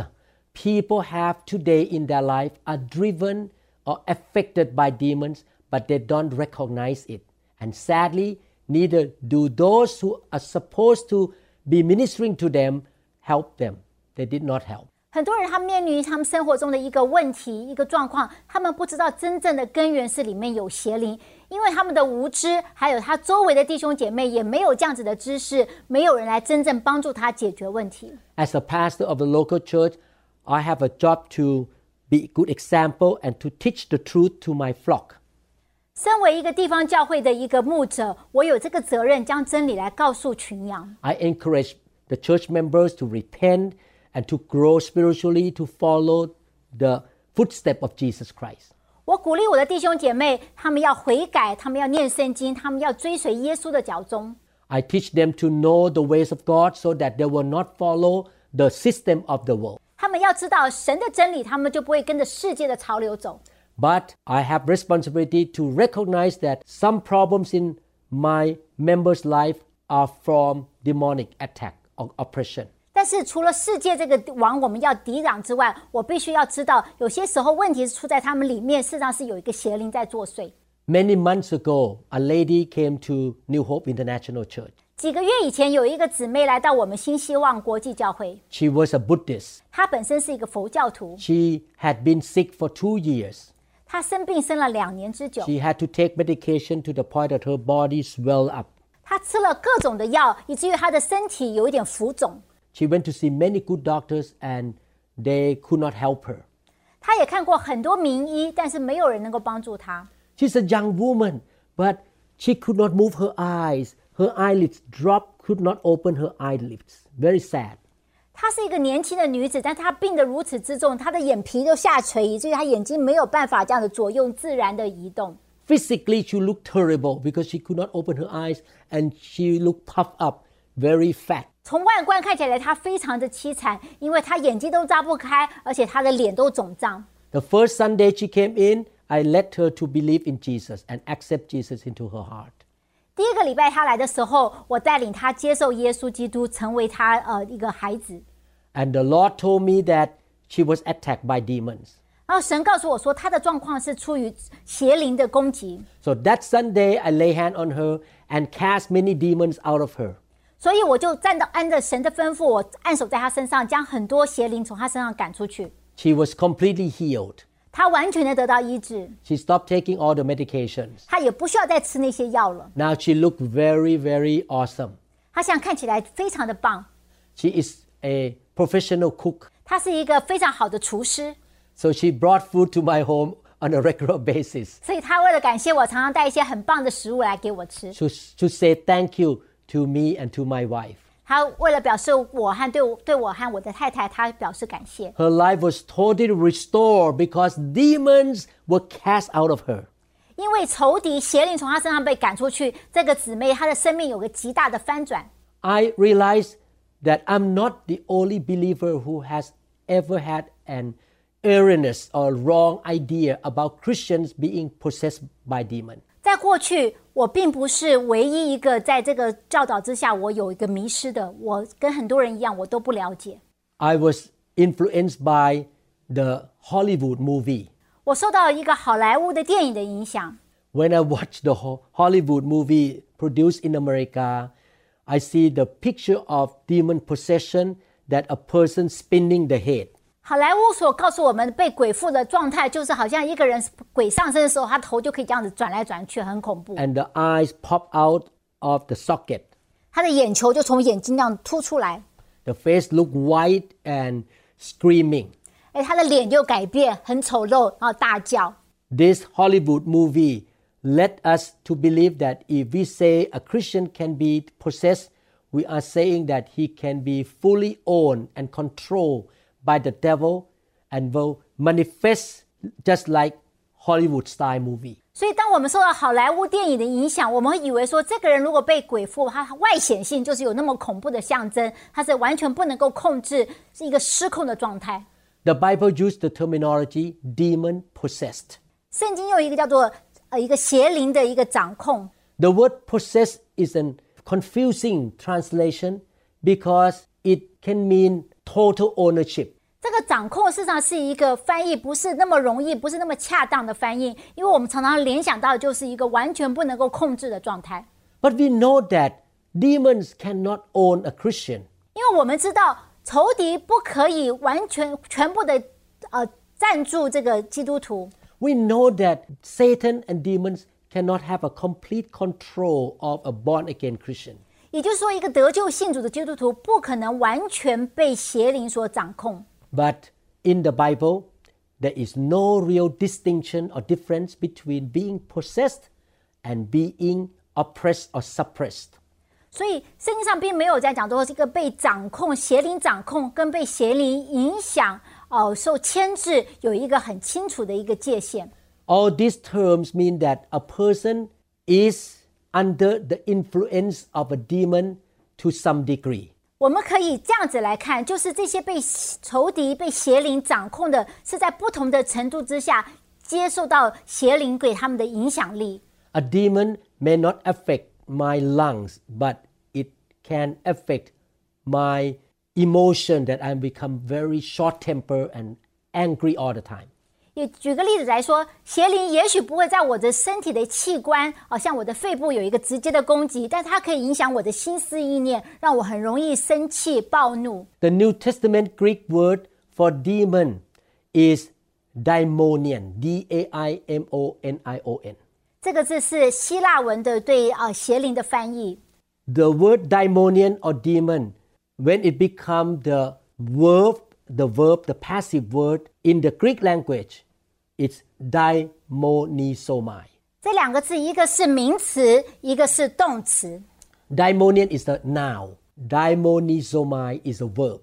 people have today in their life are driven or affected by demons, but they don't recognize it. And sadly, neither do those who are supposed to be ministering to them help them. They did not help. 很多人他面临他们生活中的一个问题、一个状况，他们不知道真正的根源是里面有邪灵，因为他们的无知，还有他周围的弟兄姐妹也没有这样子的知识，没有人来真正帮助他解决问题。 As a pastor of the local church, I have a job to be a good example and to teach the truth to my flock. 身为一个地方教会的一个牧者，我有这个责任将真理来告诉群羊。I encourage the church members to repent and to grow spiritually to follow the footstep of Jesus Christ. 我鼓励我的弟兄姐妹，他们要悔改，他们要念圣经，他们要追随耶稣的脚踪。I teach them to know the ways of God so that they will not follow the system of the world. 他们要知道神的真理，他们就不会跟着世界的潮流走。But I have responsibility to recognize that some problems in my members' life are from demonic attack or oppression. 但是除了世界这个王我们要抵挡之外，我必须要知道，有些时候问题是出在他们里面，事实上是有一个邪灵在作祟。 Many months ago, a lady came to New Hope International Church. 几个月以前，有一个姊妹来到我们新希望国际教会， She was a Buddhist. 她本身是一个佛教徒， She had been sick for two years. 她生病生了两年之久， She had to take medication to the point that her body swelled up. 她吃了各种的药，以至于她的身体有一点浮肿。 She went to see many good doctors and they could not help her. 她也看过很多名医，但是没有人能够帮助她。 She's a young woman, but she could not move her eyes. Her eyelids dropped, could not open her eyelids. very sad. 她是一个年轻的女子，但她病得如此之重，她的眼皮都下垂，以至于她眼睛没有办法这样的左右自然的移动。Physically, she looked terrible because she could not open her eyes and she looked puffed up, very fat. 从外观看起来，她非常的凄惨，因为她眼睛都张不开，而且她的脸都肿胀。The first Sunday she came in, I led her to believe in Jesus and accept Jesus into her heart. 第一个礼拜她来的时候，我带领她接受耶稣基督，成为她呃一个孩子。 And the Lord told me that she was attacked by demons. 然后神告诉我说，她的状况是出于邪灵的攻击， So that Sunday, I lay hand on her and cast many demons out of her. 所以我就站到按着神的吩咐，我按手在她身上，将很多邪灵从她身上赶出去。 She was completely healed. 她完全的得到医治， She stopped taking all the medications. 她也不需要再吃那些药了。 Now she looked very, very awesome. 她现在看起来非常的棒， She is a professional cook. 她是一个非常好的厨师， So she brought food to my home on a regular basis 所以她为了感谢我，常常带一些很棒的食物来给我吃。 to, to say thank you to me and to my wife. 她为了表示我和对我对我和我的太太，她表示感谢。 Her life was totally restored because demons were cast out of her. 因为仇敌邪灵从她身上被赶出去，这个姊妹她的生命有个极大的翻转。 I realized that I'm not the only believer who has ever had an erroneous or wrong idea about Christians being possessed by demons. 在过去，我并不是唯一一个在这个教导之下我有一个迷失的。我跟很多人一样，我都不了解。 I was influenced by the Hollywood movie. 我受到一个好莱坞的电影的影响。 When I watch the Ho- Hollywood movie produced in America, I see the picture of demon possession that a person spinning the head. 好莱坞所告诉我们被鬼附的状态，就是好像一个人鬼上身的时候，他头就可以这样子转来转去，很恐怖。 and the eyes pop out of the socket. 他的眼球就从眼睛这样凸出来， The face look white and screaming. 哎，他的脸就改变，很丑陋，然后大叫。 This Hollywood movie led us to believe that if we say a Christian can be possessed, we are saying that he can be fully owned and controlled by the devil and will manifest just like Hollywood style movie. 所以，当我们受到好莱坞电影的影响，我们会以为说，这个人如果被鬼附，他外显性就是有那么恐怖的象征，他是完全不能够控制，是一个失控的状态。 The Bible used the terminology demon possessed. 圣经用一个叫做呃一个邪灵的一个掌控， The word possess is an confusing translation because it can mean total ownership. 这个掌控事实上是一个翻译不是那么容易，不是那么恰当的翻译，因为我们常常联想到的就是一个完全不能够控制的状态。But we know that demons cannot own a Christian. 因为我们知道仇敌不可以完全全部的呃赞助这个基督徒，We know that Satan and demons cannot have a complete control of a born again Christian. 也就是说，一个得救信主的基督徒不可能完全被邪灵所掌控。But in the Bible, there is no real distinction or difference between being possessed and being oppressed or suppressed. 所以圣经上并没有在讲说这个被掌控、邪灵掌控跟被邪灵影响、哦、受牵制有一个很清楚的一个界限。 All these terms mean that a person is under the influence of a demon to some degree. 我们可以这样子来看，就是这些被仇敌、被邪灵掌控的，是在不同的程度之下接受到邪灵给他们的影响力。 A demon may not affect my lungs, but it can affect my emotion that I become very short tempered and angry all the time. 也举个例子来说，邪灵也许不会在我的身体的器官，好、像我的肺部有一个直接的攻击，但它可以影响我的心思意念，让我很容易生气、暴怒。 The New Testament Greek word for demon is daimonion, D A I M O N I O N. 这个字是希腊文的对啊、呃邪灵的翻译。 The word daimonion or demon, when it becomes the verb, the verb, the passive word in the Greek language, it's daimonizomai. 这两个字，一个是名词，一个是动词。Daimonion is the noun. Daimonizomai is a verb.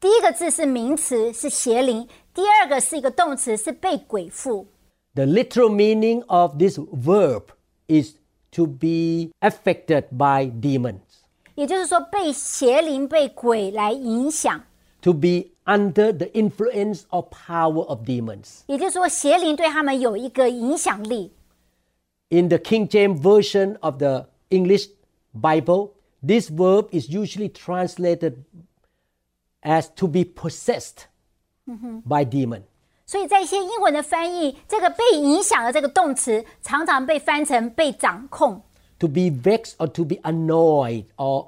第一个字是名词，是邪灵；第二个是一个动词，是被鬼附。The literal meaning of this verb is to be affected by demons. 也就是说，被邪灵、被鬼来影响。To be under the influence or power of demons. 也就是说，邪灵对他们有一个影响力。 In the King James Version of the English Bible, this verb is usually translated as to be possessed by demon. 所以在一些英文的翻译，这个被影响的这个动词，常常被翻成被掌控。 to be vexed or to be annoyed or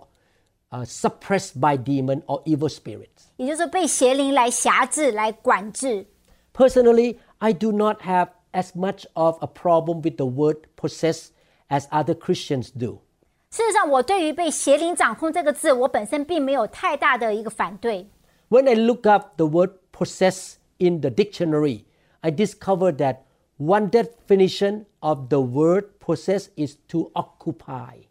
uh, suppressed by demon or evil spirits. 也就是说被邪灵来辖制、来管制。 Personally, I do not have as much of a problem with the word possess as other Christians do. 事实上，我对于被邪灵掌控这个字，我本身并没有太大的一个反对。 When I look up the word possess in the dictionary, I discovered that one definition of the word possess is to occupy.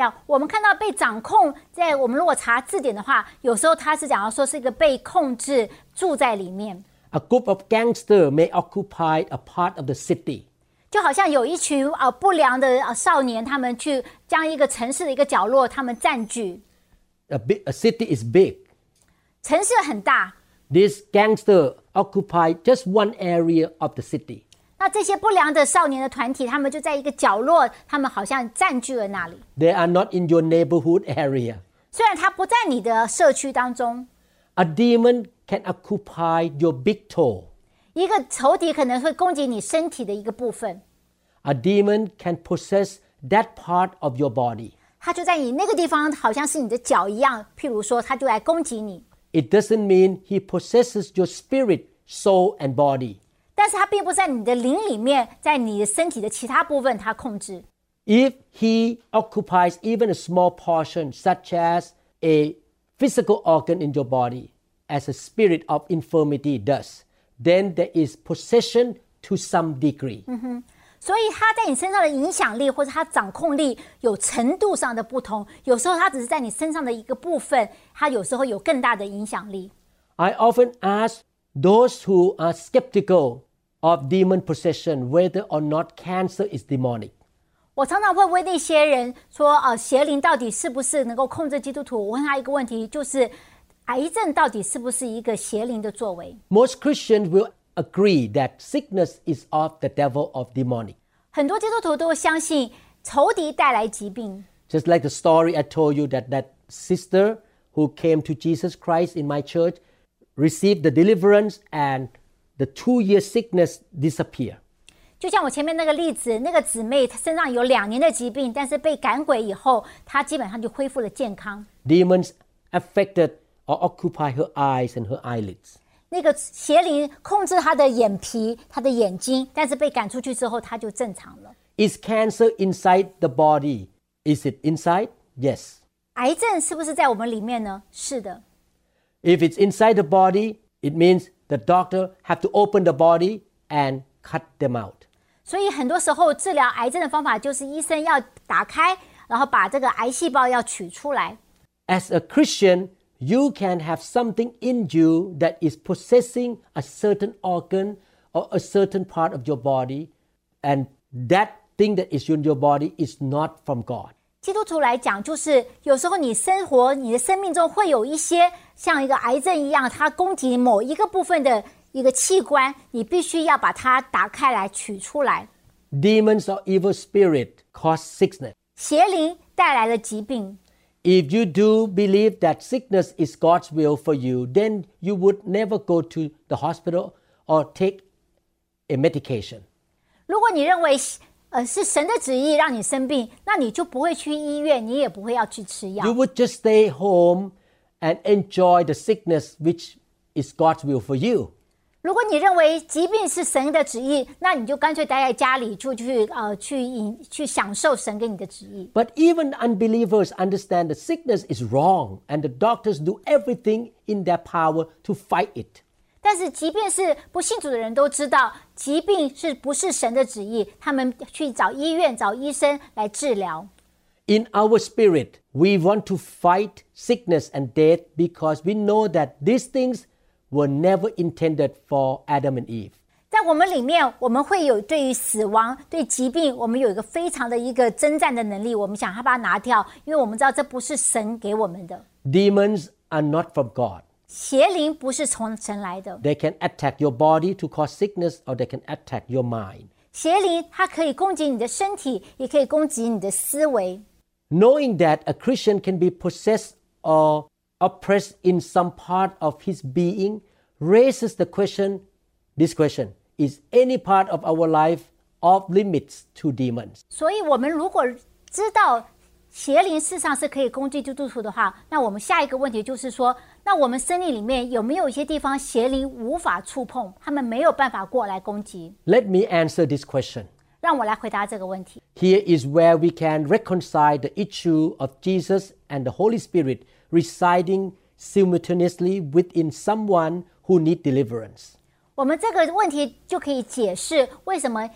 呀，我们看到被掌控，在我们如果查字典的话，有时候它是讲到说是一个被控制，住在里面，A group of gangsters may occupy a part of the city. 就好像有一群呃不良的呃少年，他们去将一个城市的一个角落，他们占据。A, big, a city is big. 城市很大，These gangsters occupy just one area of the city. 那这些不良的少年的团体，他们就在一个角落，他们好像占据了那里。 They are not in your neighborhood area. 虽然他不在你的社区当中， A demon can occupy your big toe. 一个仇敌可能会攻击你身体的一个部分， A demon can possess that part of your body. 他就在你那个地方，好像是你的脚一样。譬如说，他就来攻击你， It doesn't mean he possesses your spirit, soul, and body. 但是他并不在你的灵里面，在你的身体的其他部分他控制。 If he occupies even a small portion, such as a physical organ in your body, as a spirit of infirmity does, then there is possession to some degree. 所以他在你身上的影响力或者他掌控力有程度上的不同，有时候他只是在你身上的一个部分，他有时候有更大的影响力。 I often ask those who are skeptical of demon possession whether or not cancer is demonic. 我常常会问那些人说：“呃，邪灵到底是不是能够控制基督徒？”我问他一个问题，就是癌症到底是不是一个邪灵的作为？ Most Christians will agree that sickness is of the devil of demonic. 很多基督徒都会相信仇敌带来疾病， Just like the story I told you that that sister who came to Jesus Christ in my church received the deliverance and the two-year sickness disappear. 就像我前面那个例子，那个姊妹她身上有两年的疾病，但是被赶鬼以后，她基本上就恢复了健康。 Demons affected or occupy her eyes and her eyelids. 那个邪灵控制她的眼皮、她的眼睛，但是被赶出去之后，她就正常了。 Is cancer inside the body? Is it inside? Yes. 癌症是不是在我们里面呢？是的。 If it's inside the body, it means the doctor have to open the body and cut them out. 所以很多时候治疗癌症的方法就是医生要打开，然后把这个癌细胞要取出来。 As a Christian, you can have something in you that is possessing a certain organ or a certain part of your body, and that thing that is in your body is not from God. 基督徒来讲，就是有时候你生活、你的生命中会有一些像一个癌症一样，它攻击某一个部分的一个器官，你必须要把它打开来取出来。 Demons or evil spirit cause sickness. 邪灵带来了疾病， If you do believe that sickness is God's will for you, then you would never go to the hospital or take a medication. 如果你认为 呃是神的旨意让你生病，那你就不会去医院，你也不会要去吃药 You。would just stay home and enjoy the sickness which is God's will for you. 如果你认为疾病是神的旨意，那你就干脆待在家里，就去呃去饮去享受神给你的旨意。 But even unbelievers understand that sickness is wrong and the doctors do everything in their power to fight it. 但是，即便是不信主的人都知道，疾病是不是神的旨意，他们去找医院、找医生来治疗。 In our spirit, we want to fight sickness and death because we know that these things were never intended for Adam and Eve. 在我们里面，我们会有对于死亡、对疾病，我们有一个非常的一个征战的能力。我们想要把它拿掉，因为我们知道这不是神给我们的。 Demons are not from God. 邪灵不是从神来的， They can attack your body to cause sickness or they can attack your mind. 邪灵它可以攻击你的身体，也可以攻击你的思维。 Knowing that a Christian can be possessed or oppressed in some part of his being raises the question this question is any part of our life off limits to demons? 所以，我们如果知道邪灵事实上是可以攻击基督徒的话，那我们下一个问题就是说， 那我们生命里面有没有一些地方邪灵无法触碰，他们没有办法过来攻击？ Let me answer this question. 让我来回答这个问题。 Here is where we can reconcile the issue of Jesus and the Holy Spirit residing simultaneously within someone who need deliverance. 我们这个问题就可以解释为什么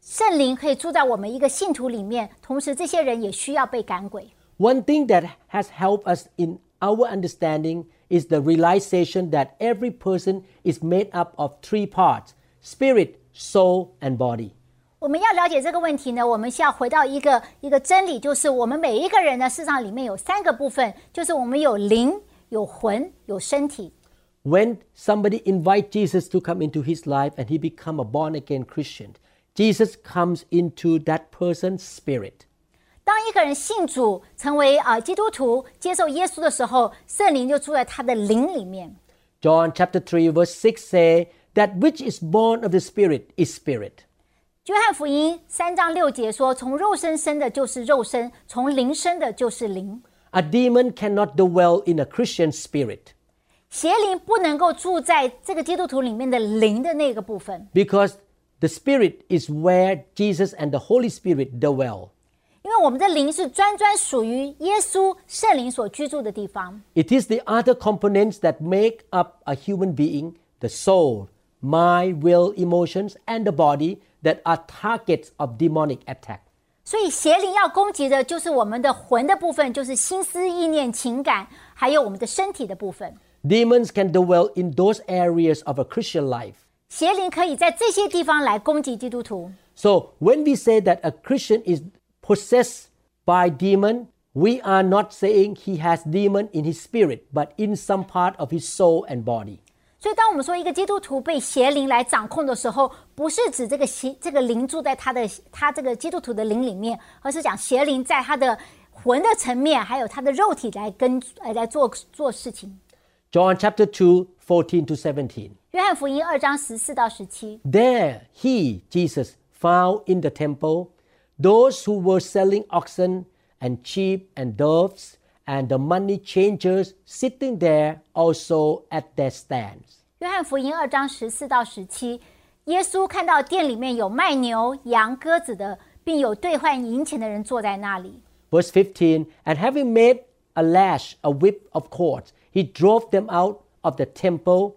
圣灵可以住在我们一个信徒里面，同时这些人也需要被赶鬼。 One thing that has helped us in our understanding is the realization that every person is made up of three parts spirit, soul, and body. 我们要了解这个问题呢，我们需要回到一个一个真理，就是我们每一个人呢，事实上里面有三个部分，就是我们有灵、有魂、有身体。 When somebody invites Jesus to come into his life and he become a born again Christian, Jesus comes into that person's spirit. 当一个人信主，成为呃基督徒，接受耶稣的时候，圣灵就住在他的灵里面。 John chapter 3 verse 6 say that which is born of the spirit is spirit. 约翰福音三章六节说：“从肉身生的就是肉身，从灵生的就是灵。 A demon cannot dwell in a Christian spirit 邪灵不能够住在这个基督徒里面的灵的那个部分， because the spirit is where Jesus and the Holy Spirit dwell. 因为我们的灵是专专属于耶稣圣灵所居住的地方。 It is the other components that make up a human being the soul, mind, will, emotions, and the body that are targets of demonic attack. 所以邪灵要攻击的就是我们的魂的部分，就是心思、意念、情感，还有我们的身体的部分。 Demons can dwell in those areas of a Christian life. 邪灵可以在这些地方来攻击基督徒。 So when we say that a Christian is possessed by demon, we are not saying he has demon in his spirit, but in some part of his soul and body. 所以，当我们说一个基督徒被邪灵来掌控的时候，不是指这个邪这个灵住在他的他这个基督徒的灵里面，而是讲邪灵在他的魂的层面，还有他的肉体来跟呃来做做事情。 John chapter 2, 14 to 17. 约翰福音二章十四到十七， There he, Jesus, found in the temple those who were selling oxen and sheep and doves, and the money changers sitting there also at their stands. 约翰福音二章十四到十七，耶稣看到店里面有卖牛、羊、鸽子的，并有兑换银钱的人坐在那里。 Verse 15 And having made a lash, a whip of cords, he drove them out of the temple,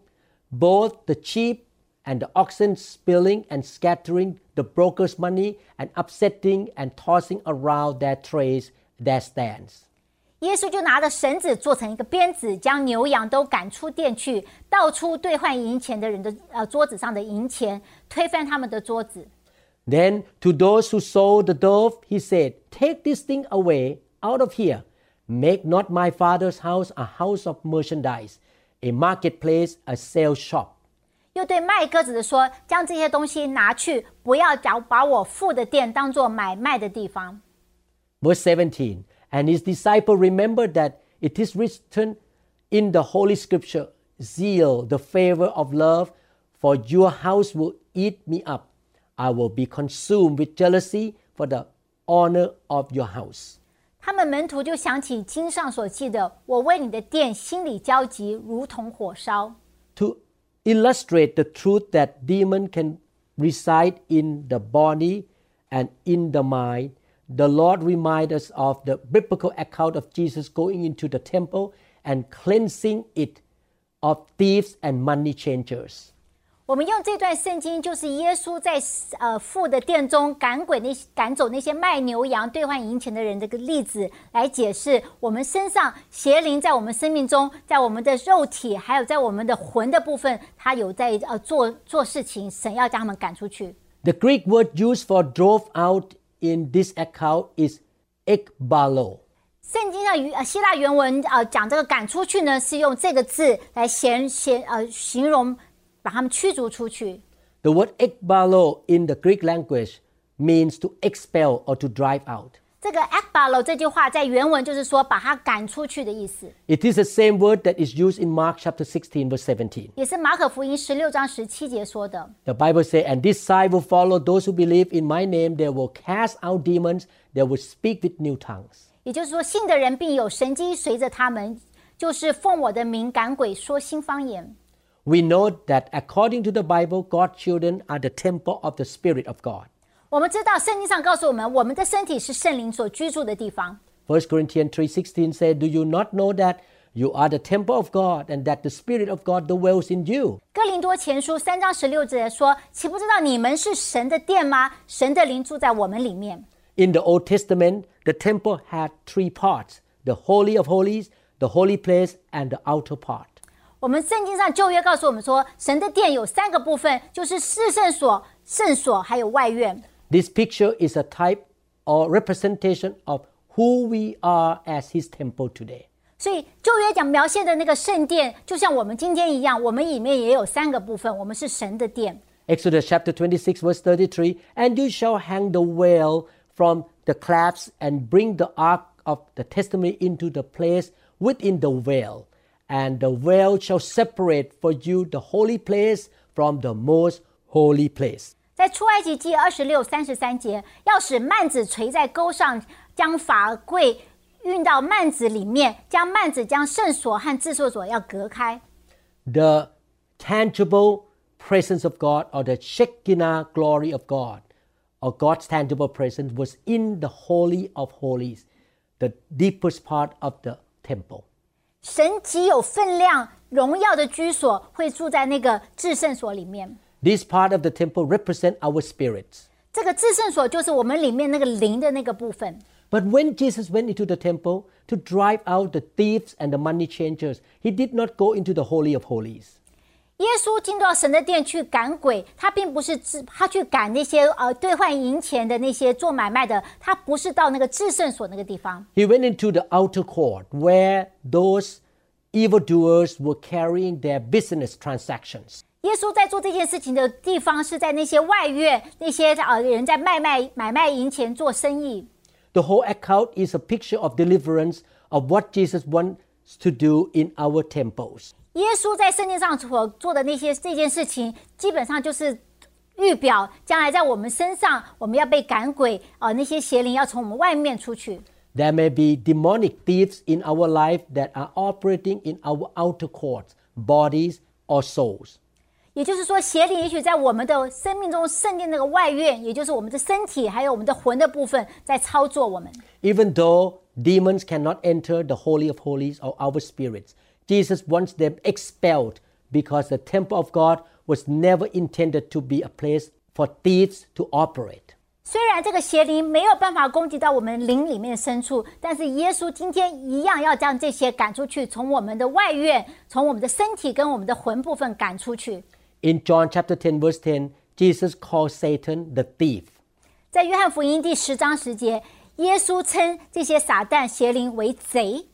both the sheep and the oxen spilling and scattering the brokers' money and upsetting and tossing around their trays, their stands. 耶稣就拿着绳子做成一个鞭子，将牛羊都赶出店去，倒出兑换银钱的人的呃桌子上的银钱，推翻他们的桌子。 Then to those who sold the dove, he said, Take this thing away out of here. Make not my father's house a house of merchandise, a marketplace, a sales shop. 又对卖鸽子的说：“将这些东西拿去，不要把把我父的店当做买卖的地方。 Verse 17 And his disciple remembered that it is written in the Holy Scripture, Zeal, the favor of love, for your house will eat me up. I will be consumed with jealousy for the honor of your house. 他们门徒就想起经上所记的：“我为你的殿心里焦急，如同火烧。” To illustrate the truth that demon can reside in the body and in the mind, the Lord reminds us of the biblical account of Jesus going into the temple and cleansing it of thieves and money changers. 我们用这段圣经，就是耶稣在呃父的殿中赶鬼那赶走那些卖牛羊兑换银钱的人这个例子，来解释我们身上邪灵在我们生命中，在我们的肉体，还有在我们的魂的部分，它有在呃做做事情，神要将他们赶出去。The Greek word used for drove out in this account is ekbalo. 圣经上语呃希腊原文呃讲这个赶出去呢，是用这个字来形形呃形容把他们驱逐出去。 The word ekbalo in the Greek language means to expel or to drive out. 这个 akbalo 这句话在原文就是说把他赶出去的意思， It is the same word that is used in Mark chapter 16 verse 17. 也是马可福音十六章十七节说的。 The Bible says, And this sign will follow those who believe in my name. They will cast out demons. They will speak with new tongues. 也就是说，信的人必有神机随着他们，就是奉我的名赶鬼，说新方言。 We know that according to the Bible, God's children are the temple of the Spirit of God. 我们知道圣经上告诉我们，我们的身体是圣灵所居住的地方。 1 Corinthians 3:16 said, "Do you not know that you are the temple of God and that the spirit of God dwells in you?" 哥林多前书三章十六节说：“岂不知道你们是神的殿吗？神的灵住在我们里面。 In the Old Testament, the temple had three parts: the holy of holies, the holy place, and the outer part. ” 我们圣经上旧约告诉我们说，神的殿有三个部分，就是至圣所、圣所还有外院。 This picture is a type or representation of who we are as his temple today. 所以旧约讲描写的那个圣殿，就像我们今天一样，我们里面也有三个部分，我们是神的殿。 Exodus chapter 26, verse 33 And you shall hang the veil from the clasps and bring the ark of the testimony into the place within the veil. And the veil shall separate for you the holy place from the most holy place. 在出埃及记二十六、三十三节，要使幔子垂在钩上，将法柜运到幔子里面，将幔子将圣所和至圣所要隔开。 The tangible presence of God or the Shekinah glory of God or God's tangible presence was in the Holy of Holies, the deepest part of the temple. 神极有分量、荣耀的居所会住在那个至圣所里面。 This part of the temple represent our spirits. 这个至圣所就是我们里面那个灵的那个部分。 But when Jesus went into the temple to drive out the thieves and the money changers, he did not go into the Holy of Holies. 耶稣进到神的殿去赶鬼，他并不是至他去赶那些呃兑换银钱的那些做买卖的，他不是到那个至圣所那个地方， He went into the outer court where those evildoers were carrying their business transactions. 耶稣在做这件事情的地方是在那些外院，那些呃人在卖卖买卖银钱做生意。 The whole account is a picture of deliverance of what Jesus wants to do in our temples. 耶稣在圣经上所做的那些这件事情，基本上就是预表将来在我们身上，我们要被赶鬼，呃，那些邪灵要从我们外面出去。 There may be demonic thieves in our life that are operating in our outer courts, bodies or souls. 也就是说，邪灵也许在我们的生命中圣殿那个外院，也就是我们的身体还有我们的魂的部分，在操作我们。 Even though demons cannot enter the Holy of Holies or our spirits, Jesus wants them expelled because the temple of God was never intended to be a place for thieves to operate. 虽然这个邪灵没有办法攻击到我们灵里面的深处，但是耶稣今天一样要将这些赶出去，从我们的外院，从我们的身体跟我们的魂部分赶出去。 In John chapter 10 verse 10, Jesus calls Satan the thief. 在约翰福音第十章十节，耶稣称这些撒旦邪灵为贼。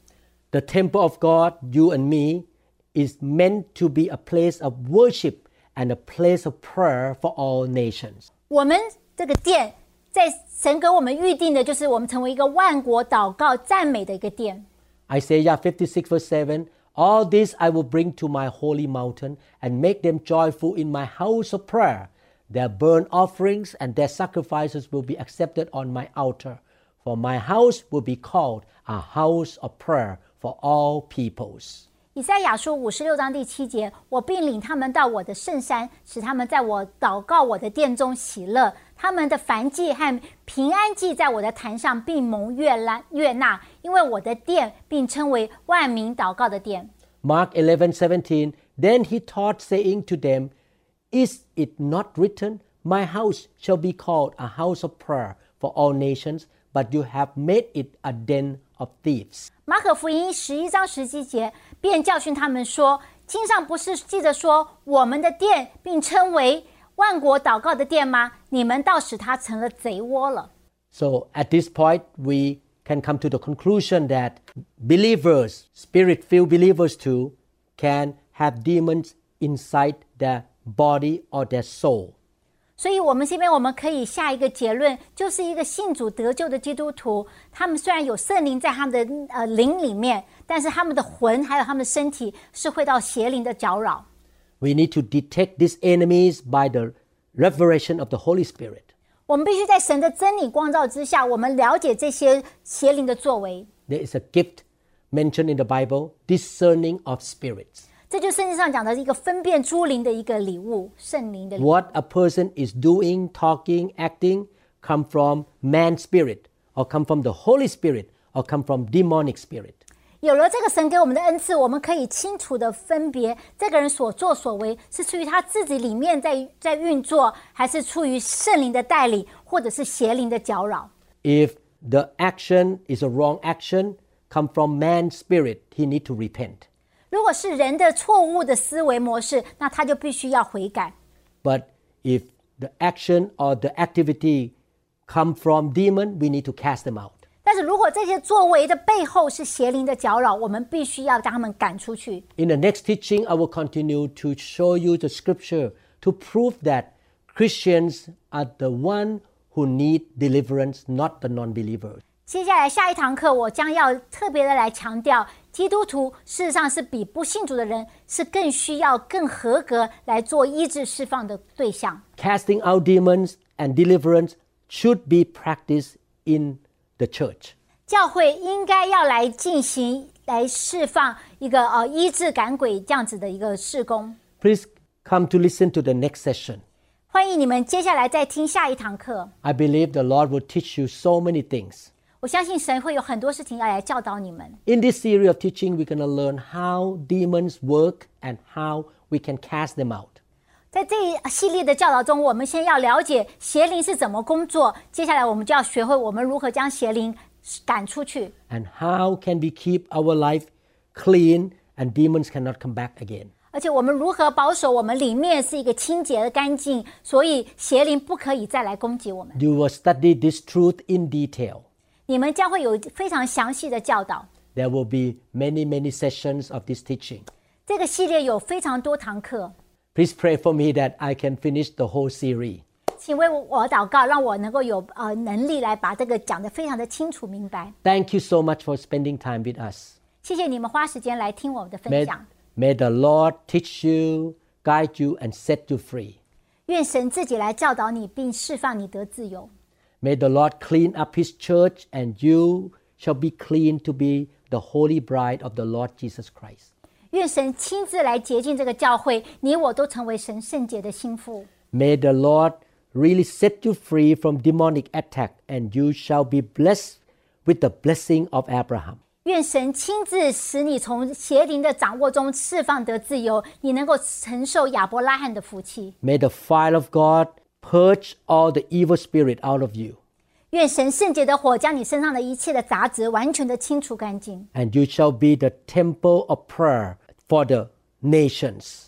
The temple of God, you and me, is meant to be a place of worship and a place of prayer for all nations. 我们这个殿，在神给我们预定的，就是我们成为一个万国祷告赞美的一个殿。 Isaiah 56 verse 7 All this I will bring to my holy mountain and make them joyful in my house of prayer. Their burnt offerings and their sacrifices will be accepted on my altar. For my house will be called a house of prayer for all peoples. 以赛亚书五十六章第七节，我并领他们到我的圣山，使他们在我祷告我的殿中喜乐。他们的燔祭和平安祭在我的坛上并蒙悦纳悦纳，因为我的殿并称为万民祷告的殿。 Mark 11 17 Then he taught, saying to them, Is it not written, My house shall be called a house of prayer for all nations, but you have made it a den of thieves? 马可福音十一章十七节，便教训他们说：“经上不是记着说，我们的殿并称为万国祷告的殿吗？你们倒使它成了贼窝了。” So at this point, we can come to the conclusion that believers, spirit filled believers too, can have demons inside their body or their soul. 所以，我们这边我们可以下一个结论，就是一个信主得救的基督徒，他们虽然有圣灵在他们的呃灵里面，但是他们的魂还有他们的身体是会到邪灵的搅扰。 We need to detect these enemies by the revelation of the Holy Spirit. 我们必须在神的真理光照之下，我们了解这些邪灵的作为。 There is a gift mentioned in the Bible, discerning of spirits. 这就是圣经上讲的一个分辨诸灵的一个礼物，圣灵的礼物。 What a person is doing, talking, acting come from man's spirit or come from the Holy Spirit or come from demonic spirit. 有了这个神给我们的恩赐，我们可以清楚的分别这个人所作所为是出于他自己里面在在运作，还是出于圣灵的带领，或者是邪灵的搅扰。 If the action is a wrong action, come from man's spirit, he need to repent. 如果是人的错误的思维模式，那他就必须要悔改。 But if the action or the activity come from demon, we need to cast them out. 但是如果这些作为的背后是邪灵的搅扰，我们必须要将他们赶出去。 In the next teaching, I will continue to show you the scripture to prove that Christians are the one who need deliverance, not the non-believers. 接下来下一堂课，我将要特别的来强调， 基督徒事实上是比不信主的人是更需要、更合格来做医治释放的对象。 Casting out demons and deliverance should be practiced in the church. 教会应该要来进行、来释放一个呃医治赶鬼这样子的一个事工。 Please come to listen to the next session. 欢迎你们接下来再听下一堂课。 I believe the Lord will teach you so many things. 我相信神会有很多事情要来教导你们。 In this series of teaching, we're going to learn how demons work and how we can cast them out. 在这一系列的教导中，我们先要了解邪灵是怎么工作，接下来我们就要学会我们如何将邪灵赶出去。 and how can we keep our life clean and demons cannot come back again. 而且我们如何保守我们里面是一个清洁的干净，所以邪灵不可以再来攻击我们。 You will study this truth in detail. 你们将会有非常详细的教导。 There will be many, many sessions of this teaching. 这个系列有非常多堂课， Please pray for me that I can finish the whole series. 请为我祷告，让我能够有呃能力来把这个讲得非常的清楚明白。 Thank you so much for spending time with us. 谢谢你们花时间来听我们的分 May, 享。 may the Lord teach you, guide you, and set you free. 愿神自己来教导你，并释放你得自由。 May the Lord clean up his church, and you shall be clean to be the holy bride of the Lord Jesus Christ. 愿神亲自来洁净这个教会，你我都成为神圣洁的心腹。 May the Lord really set you free from demonic attack, and you shall be blessed with the blessing of Abraham. 愿神亲自使你从邪灵的掌握中释放得自由，你能够承受亚伯拉罕的福气。 May the fire of God purge all the evil spirit out of you, 愿神圣洁的火将你身上的一切的杂质完全的清除干净。 and you shall be the temple of prayer for the nations.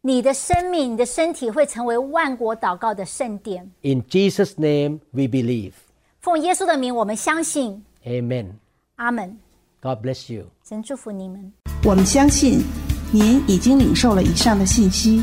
你的生命、你的身体会成为万国祷告的圣殿。 In Jesus' name we believe. 奉耶稣的名，我们相信。 Amen. 阿门。 God bless you. 神祝福你们。我们相信您已经领受了以上的信息。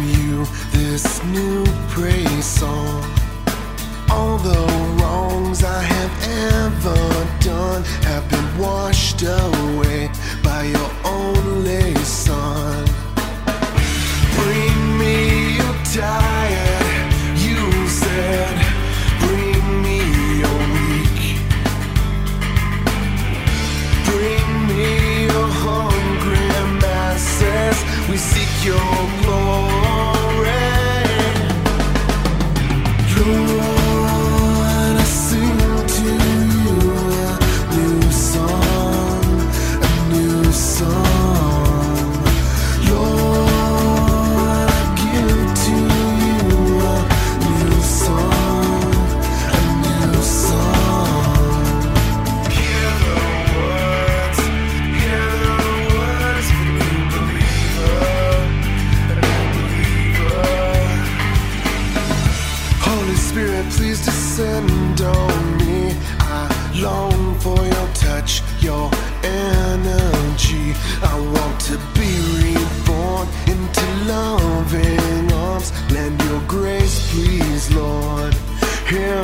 this new praise song. All the wrongs I have ever done have been washed away by your only son. Bring me your tired, you said. Bring me your weak. Bring me your hungry masses. We seek your glory. You. I want to be reborn into loving arms. Lend your grace, please, Lord. Hear